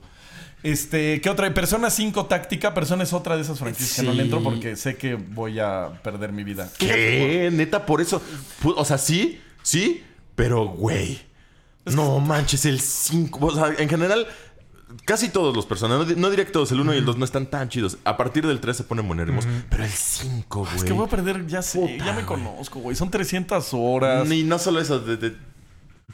Este, ¿qué otra? hay? Persona 5 táctica. Persona es otra de esas franquicias que no le entro Sí. porque sé que voy a perder mi vida. ¿Qué? Neta, por eso. O sea, sí, sí, pero güey. No manches, el 5. O sea, en general, casi todos los personajes, no, di- no diré que todos, el 1 y el 2 no están tan chidos. A partir del 3 se ponen buenérrimos. Pero el 5, güey. Es que voy a perder, ya sé, Puta, ya me güey. conozco, güey. Son 300 horas. Y no solo eso, de- de-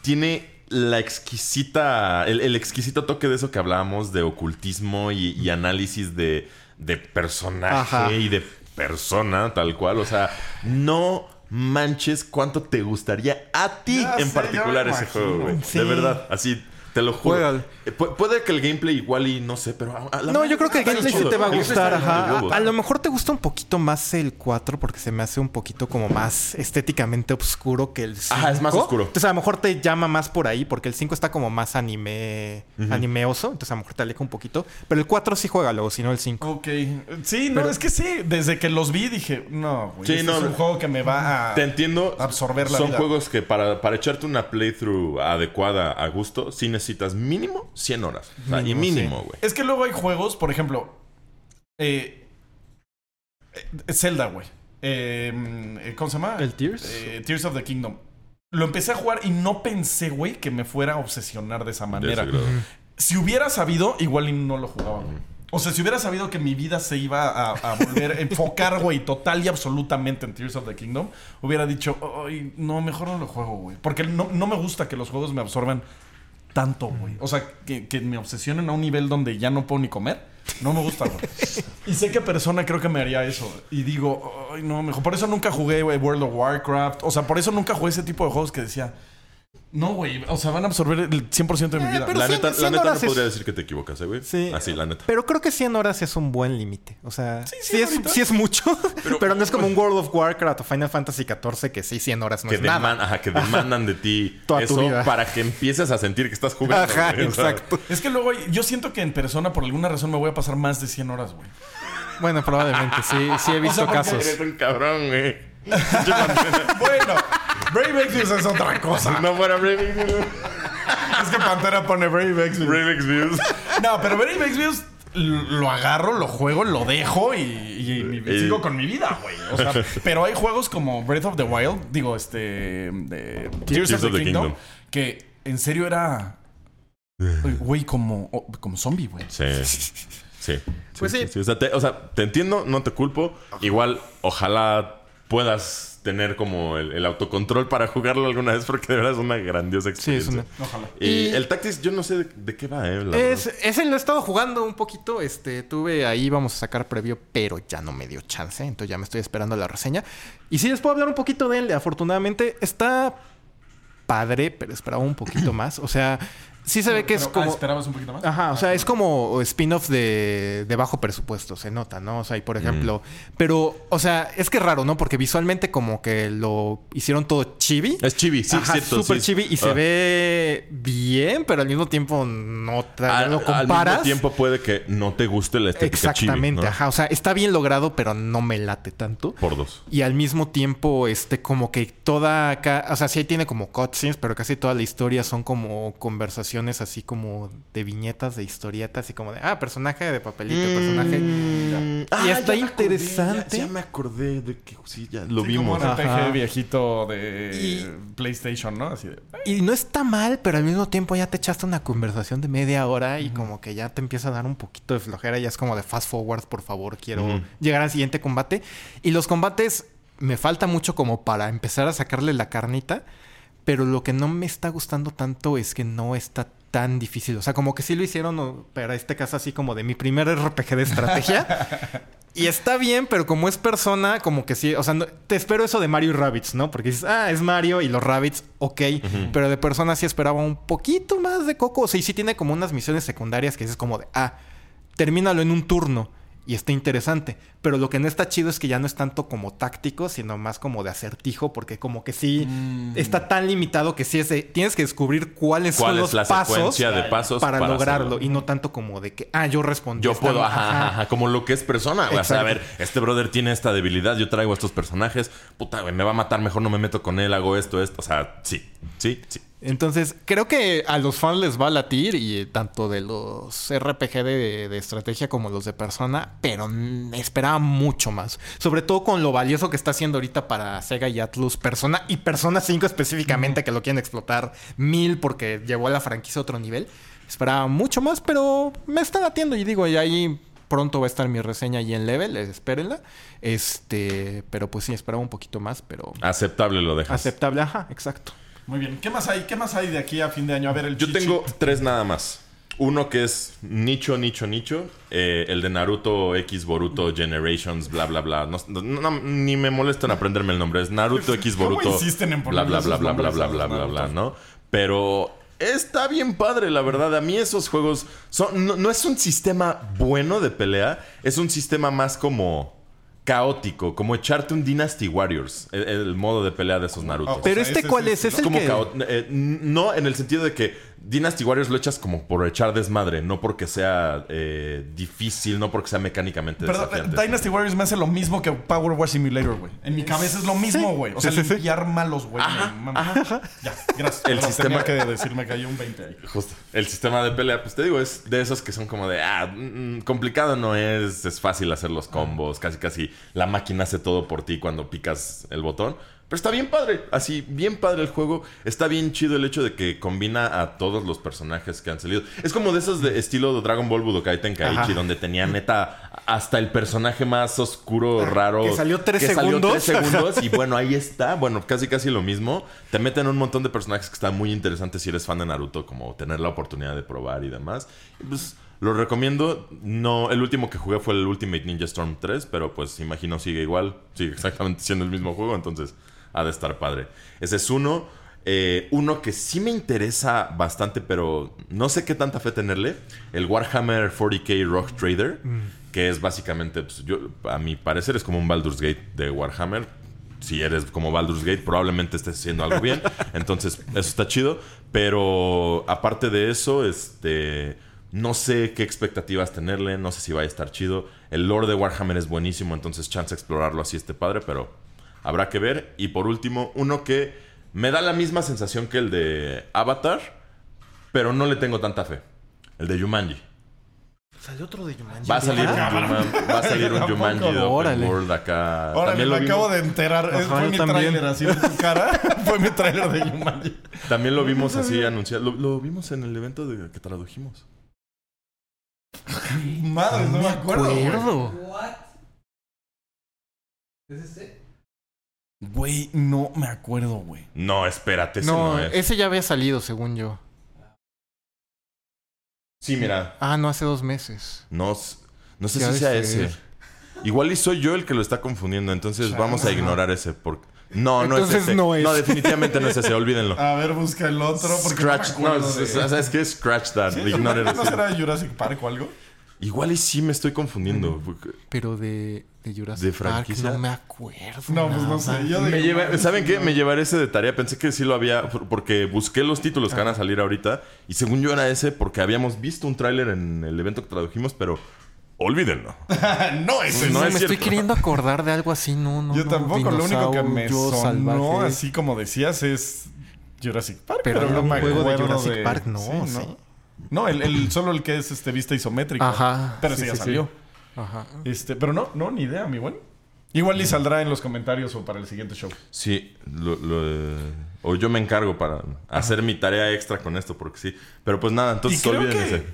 tiene la exquisita, el, el exquisito toque de eso que hablábamos de ocultismo y, y análisis de, de personaje Ajá. y de persona, tal cual. O sea, no manches cuánto te gustaría a ti Ya en sé, particular ese juego, güey. Sí. De verdad, así. Te lo juro. Eh, pu- puede que el gameplay igual y no sé, pero... a- a la No, yo creo que el gameplay sí te va a gustar, ajá. A, a lo mejor te gusta un poquito más el 4 porque se me hace un poquito como más estéticamente oscuro que el 5. Ajá, es más oscuro. Entonces a lo mejor te llama más por ahí porque el 5 está como más anime animeoso, entonces a lo mejor te aleja un poquito, pero el 4 sí juega luego, si no el 5. Ok. Sí, no, es que sí. Desde que los vi dije, no, güey. Sí, este no, es un juego que me va a. Te entiendo. absorber la Son vida. juegos que para, para echarte una playthrough adecuada a gusto, sí necesitas mínimo 100 horas. O sea, y Mínimo, mínimo, güey. Es que luego hay juegos, por ejemplo. eh, Zelda, güey. Eh, eh, ¿Cómo se llama? ¿El Tears? Eh, Tears of the Kingdom. Lo empecé a jugar y no pensé, güey, que me fuera a obsesionar de esa manera. Si hubiera sabido, igual y no lo jugaba, güey. O sea, si hubiera sabido que mi vida se iba a, a volver a enfocar, güey, total y absolutamente en Tears of the Kingdom, hubiera dicho, ay, no, mejor no lo juego, güey. Porque no, no me gusta que los juegos me absorban tanto, güey. O sea, que, que me obsesionen a un nivel donde ya no puedo ni comer. No me gusta, güey. y sé que persona creo que me haría eso. Y digo, ay, no, mejor. Por eso nunca jugué güey, World of Warcraft. O sea, por eso nunca jugué ese tipo de juegos que decía, no, güey. O sea, van a absorber el 100% de mi Eh, vida. La neta, la neta no es- podría decir que te equivocas, ¿eh, güey. Sí. Así, la neta. Pero creo que 100 horas es un buen límite. O sea, sí, sí, es, sí es mucho, pero, no es como un World of Warcraft o Final Fantasy XIV que sí, 100 horas no que, es nada. deman- ajá, que demandan de ti Toda tu eso vida. para que empieces a sentir que estás jugando. Ajá. O sea, exacto. Es que luego yo siento que en persona, por alguna razón, me voy a pasar más de 100 horas, güey. Bueno, probablemente, sí, sí he visto porque casos. Eres un cabrón, güey. bueno, Brave Exvius es otra cosa. no fuera Brave Exvius. Es que Pantera pone Brave Exvius. Brave Exvius. No, pero Brave Exvius lo agarro, lo juego, lo dejo y, y- y Eh. sigo con mi vida, güey. O sea, pero hay juegos como Breath of the Wild, digo, este. de Tears, of the, Kingdom, que en serio era. Güey, como, como zombie, güey. Sí. Sí. Pues sí. O, sea, te, o sea, te entiendo, no te culpo. Igual, ojalá puedas tener como el, el autocontrol para jugarlo alguna vez porque de verdad es una grandiosa Sí, es experiencia. una... Ojalá. Y, Y- el Tactics, yo no sé de, de qué va, ¿eh? La Es, ese lo he estado jugando un poquito. Este, tuve ahí, vamos a sacar previo, pero ya no me dio chance. Entonces ya me estoy esperando la reseña. Y sí les puedo hablar un poquito de él. Afortunadamente está padre, pero esperaba un poquito más. O sea, sí se ve que es ah, como. ¿Esperabas un poquito más? Ajá, o sea, es como spin-off de, de bajo presupuesto, se nota, ¿no? O sea, y por ejemplo, pero, o sea, es que es raro, ¿no? Porque visualmente como que lo hicieron todo chibi. Es chibi, sí, Ajá, cierto. súper sí. chibi y se Ah. ve bien, pero al mismo tiempo no te Al, lo al comparas. mismo tiempo puede que no te guste la estética Exactamente, chibi, ¿no? ajá. O sea, está bien logrado, pero no me late tanto. Por dos. Y al mismo tiempo, este, como que toda acá, o sea, sí tiene como cutscenes, pero casi toda la historia son como conversaciones así como de viñetas, de historietas, y como de, ah, personaje de papelito, personaje. Mm, Y ah, está ya me acordé, interesante. ya, ya me acordé de que sí, ya lo Sí, como vimos. un RPG Ajá. viejito de Y- PlayStation, ¿no? Así de. Y no está mal, pero al mismo tiempo ya te echaste una conversación de media hora y como que ya te empieza a dar un poquito de flojera. Ya es como de fast forward, por favor, quiero llegar al siguiente combate. Y los combates me falta mucho como para empezar a sacarle la carnita. Pero lo que no me está gustando tanto es que no está tan difícil. O sea, como que sí lo hicieron para este caso así como de mi primer RPG de estrategia. Y está bien, pero como es persona, como que sí, o sea, no- te espero eso de Mario y Rabbits, ¿no? Porque dices, ah, es Mario y los Rabbits, ok, pero de persona sí esperaba un poquito más de coco, o sea, y sí tiene como unas misiones secundarias que dices como de, ah, termínalo en un turno y está interesante, pero lo que no está chido es que ya no es tanto como táctico, sino más como de acertijo, porque como que sí está tan limitado que sí es de, tienes que descubrir cuáles ¿Cuál son es los la pasos secuencia de pasos para, lograrlo hacerlo? y no tanto como de que, ah, yo respondí. Yo puedo, ajá, ajá, ajá, como lo que es persona. O sea, a ver, este brother tiene esta debilidad, yo traigo a estos personajes, puta, güey, me va a matar, mejor no me meto con él, hago esto, esto. O sea, sí, sí, sí. Entonces, creo que a los fans les va a latir, y tanto de los RPG de, de estrategia como los de persona, pero esperaba mucho más. Sobre todo con lo valioso que está haciendo ahorita para Sega y Atlus Persona y Persona 5 específicamente, que lo quieren explotar mil porque llevó a la franquicia a otro nivel. Esperaba mucho más, pero me está latiendo y digo, y ahí pronto va a estar mi reseña ahí en level, espérenla. Este, pero pues sí, esperaba un poquito más, pero Aceptable lo dejas. aceptable, ajá, exacto. Muy bien. ¿Qué más hay? ¿Qué más hay de aquí a fin de año? A ver, el Yo tengo tres nada más. Uno que es nicho, nicho, nicho. Eh, el de Naruto X Boruto Generations, bla, bla, bla. No, no- no- ni me molesta en aprenderme el nombre. Es Naruto X ¿Cómo Boruto. insisten en bla, bla, bla, bla, bla, bla, bla, bla, bla? ¿no? Pero está bien padre, la verdad. A mí esos juegos son... No, no es un sistema bueno de pelea. Es un sistema más como caótico. Como echarte un Dynasty Warriors. El, el modo de pelea de esos Narutos. Oh, Pero O sea, este, ese ¿cuál es es? el Es el como que... eh, no en el sentido de que Dynasty Warriors lo echas como por echar desmadre, no porque sea eh, difícil, no porque sea mecánicamente Perdón, desafiante. Dynasty Warriors me hace lo mismo que Power War Simulator, güey. En mi cabeza es lo mismo, güey. O sea, Sí, sí, sí. limpiar malos, güey. Ya, gracias. El sistema- Tenía que decirme que hay un 20 ahí. Justo. El sistema de pelea, pues te digo, es de esos que son como de, ah, mm, complicado no es, es fácil hacer los combos, casi casi la máquina hace todo por ti cuando picas el botón. Pero está bien padre, así, bien padre el juego. Está bien chido el hecho de que combina a todos los personajes que han salido. Es como de esos de estilo de Dragon Ball Budokai Tenkaichi, Ajá. donde tenía neta hasta el personaje más oscuro, raro. que salió tres salió segundos. tres segundos. Y bueno, ahí está. Bueno, casi casi lo mismo. Te meten un montón de personajes que están muy interesantes si eres fan de Naruto, como tener la oportunidad de probar y demás. Y pues lo recomiendo. No, el último que jugué fue el Ultimate Ninja Storm 3, pero pues imagino sigue igual. Sigue exactamente siendo el mismo juego, entonces ha de estar padre. Ese es uno. Eh, uno que sí me interesa bastante, pero no sé qué tanta fe tenerle. El Warhammer 40k Rock Trader, que es básicamente, pues, yo, a mi parecer, es como un Baldur's Gate de Warhammer. Si eres como Baldur's Gate, probablemente estés haciendo algo bien. Entonces, eso está chido. Pero aparte de eso, este. No sé qué expectativas tenerle, no sé si va a estar chido. El lore de Warhammer es buenísimo, entonces chance de explorarlo así esté padre, pero habrá que ver. Y por último, uno que me da la misma sensación que el de Avatar, pero no le tengo tanta fe. El de Jumanji. Salió otro de Jumanji. Va a salir un, Juman- va a salir un. Jumanji de Open Órale. World acá. Ahora También me lo, acabo vimos, de enterar. Ajá, fue mi también. tráiler así en tu cara. fue mi tráiler de Jumanji. también lo vimos así anunciado. Lo, lo vimos en el evento de, que tradujimos. Madre, no, me acuerdo. acuerdo. What? ¿Es este? Güey, no me acuerdo, güey. No, espérate, ese no, No, es. ese ya había salido, según yo. Sí, mira. Ah, no, hace dos meses. No, no sé si sea ese. Igual y soy yo el que lo está confundiendo, entonces vamos a ignorar ese. Porque... No, no Entonces es ese. no es. definitivamente no es ese, olvídenlo. A ver, busca el otro. Porque Scratch, no, no, de- es- es- ¿sabes qué? Scratch that. ¿Sí? ¿No será Jurassic Park o algo? Igual y sí me estoy confundiendo. Pero de, de Jurassic ¿De Park franquicia? no me acuerdo. No, pues no sé. Yo Me lleva- no, ¿Saben qué? no. Me llevaré ese de tarea. Pensé que sí lo había. por- Porque busqué los títulos que van a salir ahorita. Y según yo era ese, porque habíamos visto un tráiler en el evento que tradujimos, pero olvídenlo. no, ese No No, es me estoy queriendo acordar de algo así, no, no. Yo no. tampoco. Lo único que me sonó, salvaje. así como decías, es Jurassic Park. Pero Pero, no me juego de Jurassic Park, no, Sí, sí. No, el, el- solo el que es este vista isométrica. Ajá, Pero sí, sí, ya sí, sí. salió. Ajá. Este, pero no, no, ni idea, mi buen. Igual y saldrá en los comentarios o para el siguiente show. Sí, lo- lo, eh, o yo me encargo para hacer mi tarea extra con esto, porque sí. Pero pues nada, Y entonces creo que ese.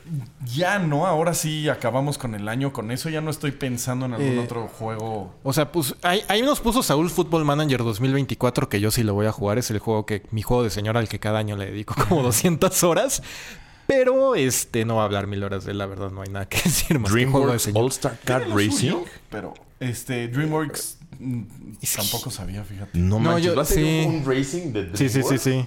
ya no, ahora sí acabamos con el año con eso. Ya no estoy pensando en algún Eh, otro juego. O sea, pues ahí, ahí nos puso Saúl Football Manager 2024, que yo sí lo voy a jugar. Es el juego que, mi juego de señora al que cada año le dedico como 200 horas. Pero este no va a hablar mil horas de él, la verdad, no hay nada que decir más de DreamWorks señora. All Star lo Racing. suyo, pero este DreamWorks mm, Es- tampoco sabía, fíjate. No, No, manches, yo- ¿va a ser sí. un racing de Sí, sí, sí, DreamWorks? sí.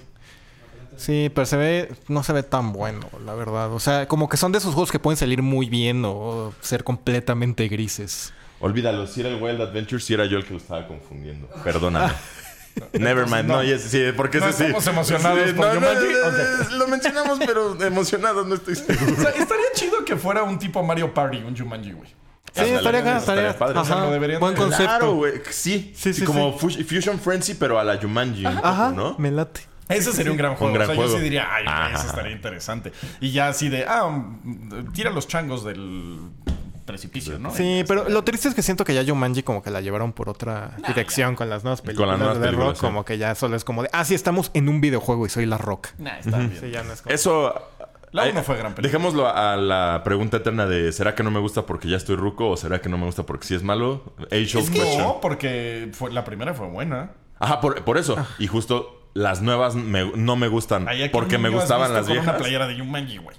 Sí, pero se ve, no se ve tan bueno, la verdad. O sea, como que son de esos juegos que pueden salir muy bien o ser completamente grises. Olvídalo, si era el Wild Adventure, si era yo el que lo estaba confundiendo. Perdóname. Nevermind, no, no. y ese sí, porque No ese sí. estamos emocionados Sí, por no. Lo mencionamos, pero emocionados no estoy seguro. O sea, estaría chido que fuera un tipo Mario Party, un Jumanji, güey. Sí, estaría, estaría estaría, padre. Ajá, deberían buen concepto. Claro, güey. Sí, Sí, sí, como Fusion Frenzy, pero a la Jumanji. un poco, Ajá, ¿no? me late. Ese sería un gran juego. gran o sea, juego. yo sí diría, ay, Ajá. ese estaría interesante. Y ya así de, ah, mm, tira los changos del precipicio, ¿no? Sí, pero lo triste es que siento que ya Jumanji como que la llevaron por otra dirección con las nuevas películas las nuevas de películas, Rock. sí. Como que ya solo es como de, ah, sí, estamos en un videojuego y soy la Rock. Nah, está bien. Sí, ya no es como... Eso. La ay, uno fue gran película. Dejémoslo a la pregunta eterna de ¿será que no me gusta porque ya estoy ruco o será que no me gusta porque sí es malo? Age old Es que question. no, porque fue, la primera fue buena. Ajá, por, por eso. Y justo las nuevas me- no me gustan Ay, ¿a qué porque me niño has gustaban visto las con viejas. una playera de Jumanji, güey.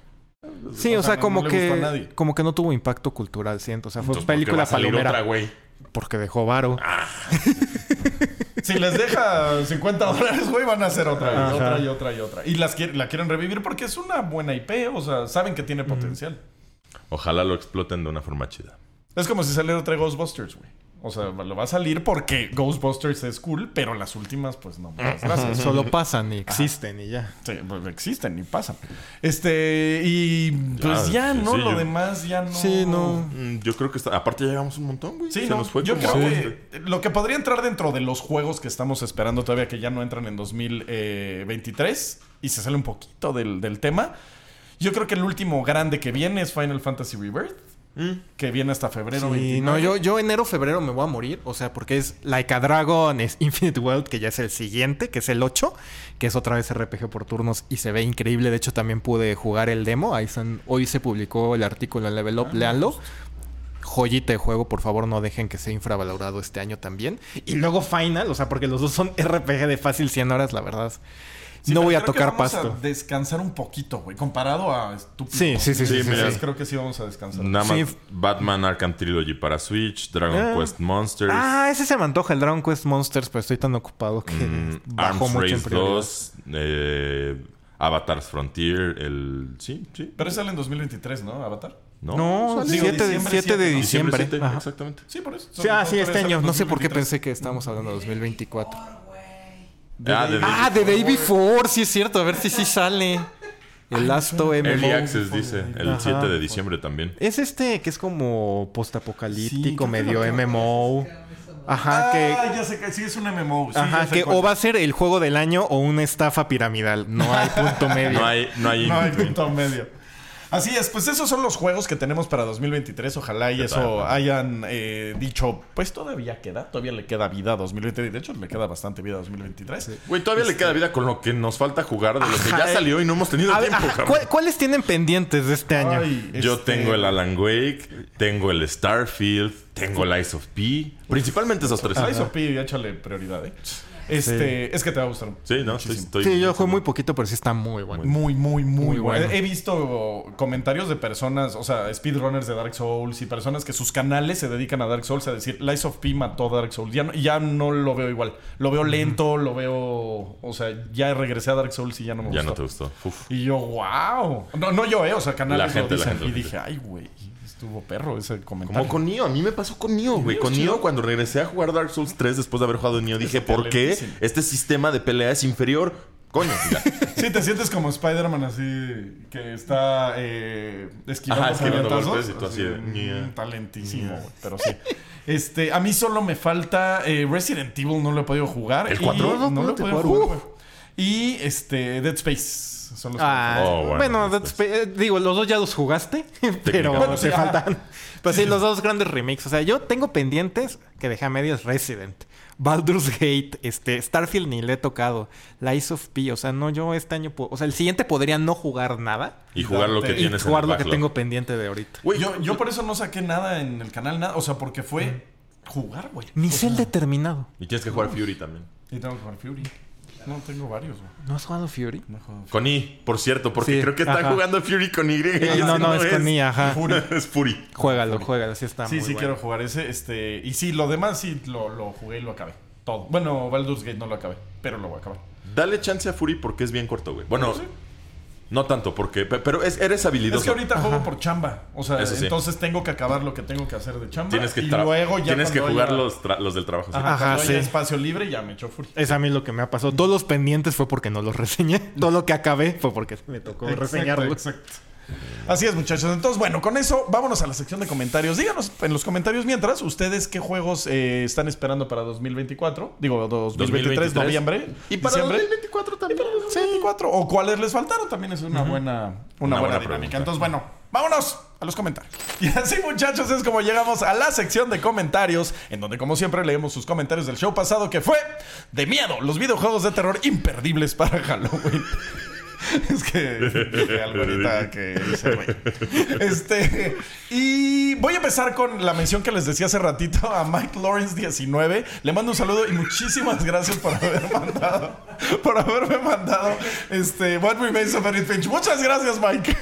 Sí, o o sea, sea, no- como no le gustó a que nadie. como que no tuvo impacto cultural, siento. O sea, fue Entonces, ¿por qué va película a salir palomera. otra, güey? porque dejó varo. Si les deja 50 dólares, güey, van a hacer otra y Ajá. otra y otra y otra. Y las la quieren revivir porque es una buena IP, o sea, saben que tiene potencial. Ojalá lo exploten de una forma chida. Es como si saliera otra Ghostbusters, güey. O sea, lo va a salir porque Ghostbusters es cool, pero las últimas, pues no. muchas gracias. Solo pasan y existen y ya. Sí, pues existen y pasan. Este, y pues ya, sí, ¿no? sí, Lo yo- demás ya no. Sí, no. Mm, Yo creo que está... Aparte ya llegamos un montón, güey. Sí, Se no. nos fue Yo como creo agosto. que lo que podría entrar dentro de los juegos que estamos esperando todavía, que ya no entran en 2023, y se sale un poquito del, del tema. Yo creo que el último grande que viene es Final Fantasy Rebirth. Que viene hasta febrero Sí, 29. no, yo, yo enero, febrero me voy a morir. O sea, porque es Like a Dragon, es Infinite World, que ya es el siguiente, que es el 8, que es otra vez RPG por turnos y se ve increíble. De hecho, también pude jugar el demo. Ahí están- hoy se publicó el artículo en Level Up, léanlo. Joyita de juego, por favor, no dejen que sea infravalorado este año también. Y luego Final, o sea, porque los dos son RPG de fácil 100 horas, la verdad. Sí, no voy a creo que tocar vamos pasto. A descansar un poquito, güey. Comparado a estúpido. Sí, sí, sí, sí, sí, sí. Creo que sí vamos a descansar. Nada más Sí. Batman Arkham Trilogy para Switch, Dragon Ah. Quest Monsters, Ah, ese se me antoja, el Dragon Quest Monsters, pero estoy tan ocupado que mm, bajó Arms mucho en Race prioridad. 2, eh, Avatar's Frontier, el... Sí, sí. Pero sale en 2023, ¿no? Avatar. No, No, sale- Digo, 7 de, diciembre 7 de siete, ¿no? diciembre. siete, Ajá. exactamente. Sí, por eso. Sí, ah, sí, este año. No sé por qué 2023. pensé que estábamos hablando de 2024. Ah, de Ah, de Day Before, sí es cierto. A ver si sí sale. El Last OMMO. Early Access dice, el Ajá. 7 de diciembre también. Es este que es como Sí, postapocalíptico, que medio que- MMO. Ajá, Ah, que... ya sé que sí es un MMO. Sí, Ajá, que cuál. o va a ser el juego del año o una estafa piramidal. No hay punto medio. No hay, no hay, No hay punto medio. Así es, pues esos son los juegos que tenemos para 2023. Ojalá y ¿Qué eso tal? hayan eh, dicho, pues todavía queda, todavía le queda vida a 2023. De hecho, le queda bastante vida a 2023. Güey, todavía le queda vida con lo que nos falta jugar de lo que Ajá, ya eh. salió y no hemos tenido A ver, tiempo. ¿cuál- ¿cuáles tienen pendientes de este año? Ay, Yo este, tengo el Alan Wake, tengo el Starfield, tengo el Ice of P. Principalmente esos tres. Slice of P, échale prioridad, ¿eh? Este, es que te va a gustar. Sí, no, estoy, estoy- Sí, yo juego muy poquito, pero sí está muy bueno. Muy, muy, muy, Muy bueno. bueno. He visto comentarios de personas, o sea, speedrunners de Dark Souls y personas que sus canales se dedican a Dark Souls a decir, Lies of P mató Dark Souls. Ya no, ya no lo veo igual. Lo veo lento, lo veo. O sea, ya regresé a Dark Souls y ya no me Ya gustó. no te gustó. Uf. Y yo, wow. No, no yo, eh. O sea, canales La gente, lo la dicen. gente, y la dije, ay, güey, estuvo perro ese comentario. Como con Nioh, a mí me pasó con Nioh, güey. Con chido. cuando regresé a jugar Dark Souls 3 después de haber jugado Nioh, dije, ¿por qué este sistema de pelea es inferior? Coño, ya. Sí, te sientes como Spider-Man así, que está eh, esquivando Ajá, esquivando golpes y tú así. Talentísimo, pero sí. Este, a mí solo me falta eh, Resident Evil, no lo he podido jugar. ¿El y- cuatro? No, No lo he podido jugar. Y este, Dead Space. Son los que me Ah, faltan. Oh, bueno, bueno, digo, los dos ya los jugaste, pero Bueno, te sí, faltan. Pues sí, los dos grandes remakes. O sea, yo tengo pendientes que dejé a medias Resident, Baldur's Gate, este, Starfield ni le he tocado, Lies of P. O sea, no, yo este año, o sea, el siguiente podría no jugar nada Y jugar lo que Y y tienes jugar en lo que tengo pendiente de ahorita. Güey, yo, yo por eso no saqué nada en el canal, nada. O sea, porque fue jugar, güey. Ni O el determinado. Y tienes que jugar Fury también. Y tengo que jugar Fury. No, tengo varios, güey. ¿No has jugado Fury? No Fury. Con I, por cierto, porque Sí, creo que están ajá. jugando Fury con Y. y no, no, es con I, ajá. Fury. es Fury. Juégalo, juégalo, sí está Sí, muy sí bueno. quiero jugar ese. Este, y sí, lo demás sí lo, lo jugué y lo acabé. Todo. Bueno, Baldur's Gate no lo acabé, pero lo voy a acabar. Dale chance a Fury porque es bien corto, güey. Bueno, Sí. No tanto, porque. pe- Pero es- eres habilidoso. Es que ahorita juego por chamba. O sea, sí. entonces tengo que acabar lo que tengo que hacer de chamba. Tienes que, y luego ya tienes que jugar haya- los, tra- los del trabajo. sí. Ajá, Ajá, sí. espacio libre ya me echo Fury. Es a mí lo que me ha pasado. Todos los pendientes fue porque no los reseñé. Todo lo que acabé fue porque me tocó Exacto, reseñarlos. exacto. Así es, muchachos. Entonces, bueno, con eso vámonos a la sección de comentarios. Díganos en los comentarios mientras ustedes qué juegos eh, están esperando para 2024. Digo, 2023, 2023. noviembre. Y para diciembre. 2024 también. 2024. O cuáles les faltaron también es una buena, una, buena, buena dinámica. pregunta. Entonces, bueno, vámonos a los comentarios. Y así, muchachos, es como llegamos a la sección de comentarios, en donde, como siempre, leemos sus comentarios del show pasado que fue de miedo, los videojuegos de terror imperdibles para Halloween. Es que dije algo ahorita que hice, güey. Este. Y voy a empezar con la mención que les decía hace ratito a Mike Lawrence 19. Le mando un saludo y muchísimas gracias por haber mandado. Por haberme mandado este What Remains of Edith Finch. Muchas gracias, Mike.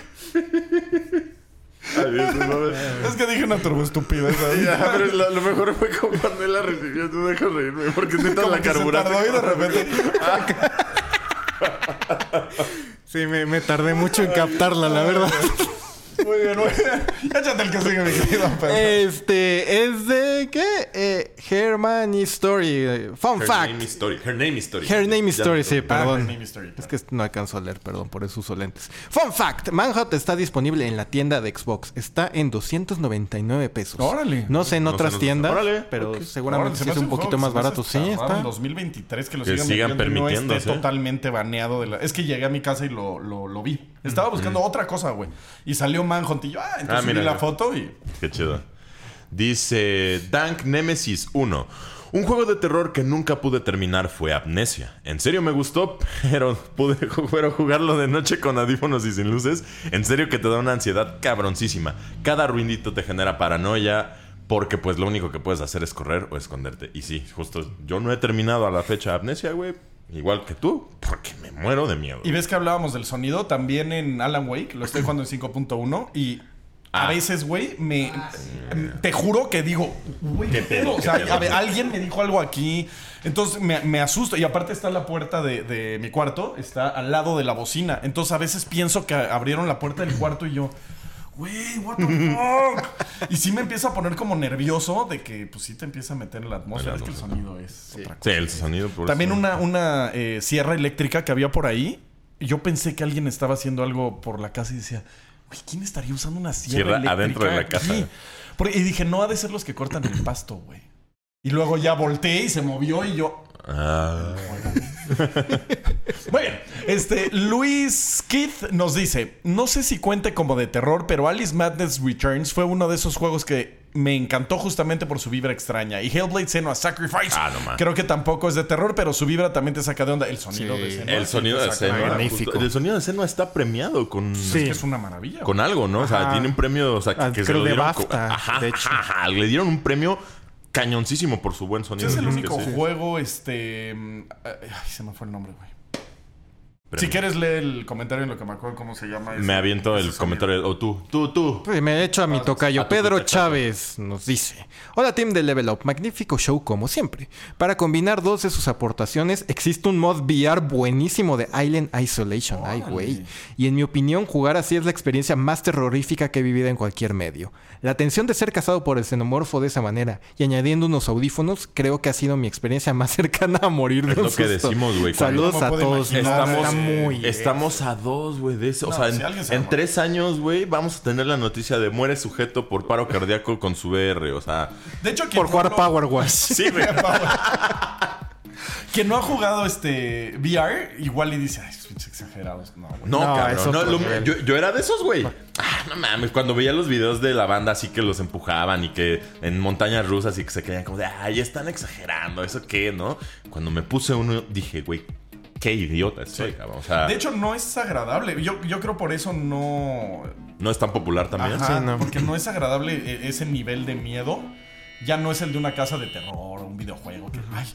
Es que dije una turbo estupidez ahí. Ya, pero lo, lo mejor fue como cuando él la recibió. Tú dejas reírme porque neta la tardó y de repente. Sí, me, me tardé mucho en captarla, la verdad. Muy bien, muy bien. Échate el que sigue, mi querido Pedro. Este, es de, ¿qué? Eh, Hermione Story. eh, Fun Her fact. name is Story. Her name is Story. Her Name is Story, sí, Ah, perdón. Her Name is Story, Es que no alcanzo a leer, perdón, por eso uso lentes. Fun fact: Manhunt está disponible en la tienda de Xbox. Está en 299 pesos. Órale. No sé en No sé, otras no sé. tiendas, Órale, pero ok. seguramente Ahora, se sí me es hace un poquito más barato. Sí, está. En 2023 que lo Que sigan, sigan metiendo y no permitiendo, esté totalmente baneado de la... Es que llegué a mi casa y lo, lo, lo vi. Estaba buscando otra cosa, güey. Y salió Manhunt y yo, ah, entonces Ah, mira. vi la foto y... Qué chido. Dice Dank Nemesis 1. Un juego de terror que nunca pude terminar fue Amnesia. En serio me gustó, pero pude pero jugarlo de noche con audífonos y sin luces. En serio que te da una ansiedad cabroncísima. Cada ruidito te genera paranoia. Porque pues lo único que puedes hacer es correr o esconderte. Y sí, justo yo no he terminado a la fecha Amnesia, güey. Igual que tú, porque me muero de miedo. Y ves que hablábamos del sonido, también en Alan Wake, lo estoy jugando en 5.1 y... A Ah. veces, güey, me... Te juro que digo, güey, ¿qué pedo? O sea, a ver, alguien me dijo algo aquí. Entonces me, me asusto. Y aparte está la puerta de, de mi cuarto, está al lado de la bocina. Entonces a veces pienso que abrieron la puerta del cuarto y yo... Güey, what the fuck. y sí me empieza a poner como nervioso de que, pues sí te empieza a meter en la atmósfera. Es que el sonido es otra cosa. Sí, el sonido por También eso. una, una eh, sierra eléctrica que había por ahí. Yo pensé que alguien estaba haciendo algo por la casa y decía, güey, ¿quién estaría usando una sierra, Sierra eléctrica adentro de la casa. aquí?" Porque- y dije, no ha de ser los que cortan el pasto, güey. Y luego ya volteé y se movió y yo. Ah. Muy bien. Este, Luis Keith nos dice: No sé si cuente como de terror, pero Alice Madness Returns fue uno de esos juegos que me encantó justamente por su vibra extraña. Y Hellblade Senua Sacrifice. Ah, no. Creo que tampoco es de terror, pero su vibra también te saca de onda. El sonido Sí. de Senua. El sonido de. Senua. Magnífico. justo- el sonido de Senua está premiado con. Sí. Es que es una maravilla. Con algo, ¿no? O sea, tiene un premio, o sea, que, Ah, que se creo lo de dieron. BAFTA, co- ajá, de hecho. ajá, ajá. Le dieron un premio cañoncísimo por su buen sonido. Es el único sí. juego, este. mm, Ay, se me fue el nombre, güey. Si quieres leer el comentario en lo que me acuerdo cómo se llama. ese- Me aviento el comentario. O tú, tú, tú. Pues me he hecho a mi tocayo. a tu Pedro tocayo. Chávez nos dice: Hola, team de Level Up. Magnífico show, como siempre. Para combinar dos de sus aportaciones, existe un mod VR buenísimo de Island Isolation. Ay, güey. Y en mi opinión, jugar así es la experiencia más terrorífica que he vivido en cualquier medio. La tensión de ser cazado por el xenomorfo de esa manera y añadiendo unos audífonos, creo que ha sido mi experiencia más cercana a morir de Es un lo que decimos, güey, Saludos a todos. imaginar, Estamos, muy estamos a dos, güey, de eso. O No, sea, si en, se tres años, güey, vamos a tener la noticia de muere sujeto por paro cardíaco con su VR. O sea, De hecho, Por no jugar lo- Power Wash. sí, güey. Quien no ha jugado este VR, igual y dice, ay, pinches exagerados. No, güey. No, No, cabrón. no, lo- yo era de esos, güey. Ah, no mames. Cuando veía los videos de la banda así que los empujaban y que en montañas rusas y que se creían como de, ay, están exagerando. ¿Eso qué, no? Cuando me puse uno, dije, güey, qué idiota estoy, cabrón. O sea, De hecho, no es agradable. Yo, yo creo por eso no. no es tan popular también. Ajá, Sí, no. Porque no es agradable e- ese nivel de miedo. Ya no es el de una casa de terror o un videojuego que. Ay,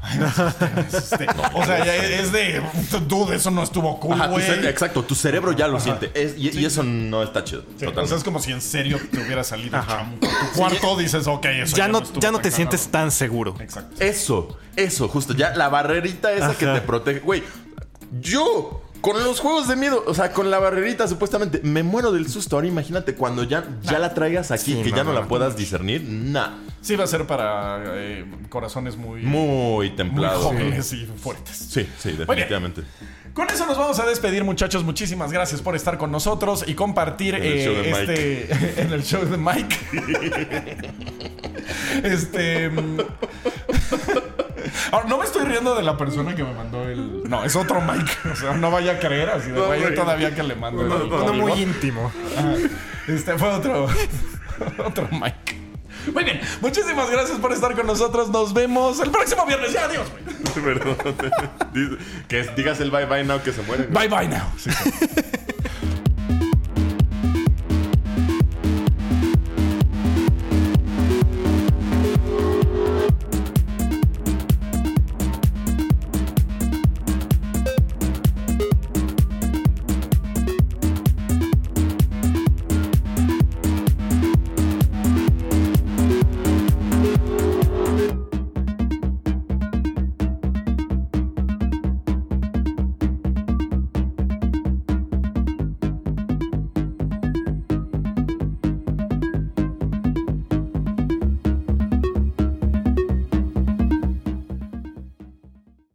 ay, me asusté, me asusté. O sea, ya es de. Dude, eso no estuvo cool, Ajá, tu güey. cere- exacto, tu cerebro ya lo siente. Es- y, y eso no está chido. Sí, totalmente. o sea, es como si en serio te hubiera salido el chamuco. Tu cuarto dices, ok, eso Ya no, estuvo ya no te sientes tan seguro. Exacto. Eso, eso, justo. Ya la barrerita esa que Ajá. te protege. Güey, yo con los juegos de miedo, o sea, con la barrerita supuestamente, me muero del susto. Ahora imagínate cuando ya, ya la traigas aquí, Sí, que no, ya no, no, la no. puedas discernir. Nah. Sí, va a ser para eh, corazones muy, Muy muy templado. jóvenes y fuertes. Sí, sí, definitivamente. Con eso nos vamos a despedir, muchachos. Muchísimas gracias por estar con nosotros y compartir En el eh, show de este en el show de Mike. este. mm, Ahora, no me estoy riendo de la persona que me mandó el. No, es otro Mike. O sea, no vaya a creer así de güey, yo todavía que le mando el Uno código. muy íntimo. Ajá. Este fue otro. otro Mike. Muy bien, muchísimas gracias por estar con nosotros. Nos vemos el próximo viernes. Ya, adiós, güey. Perdón. Que digas el bye bye now que se muere. Bye bye now. Sí, sí.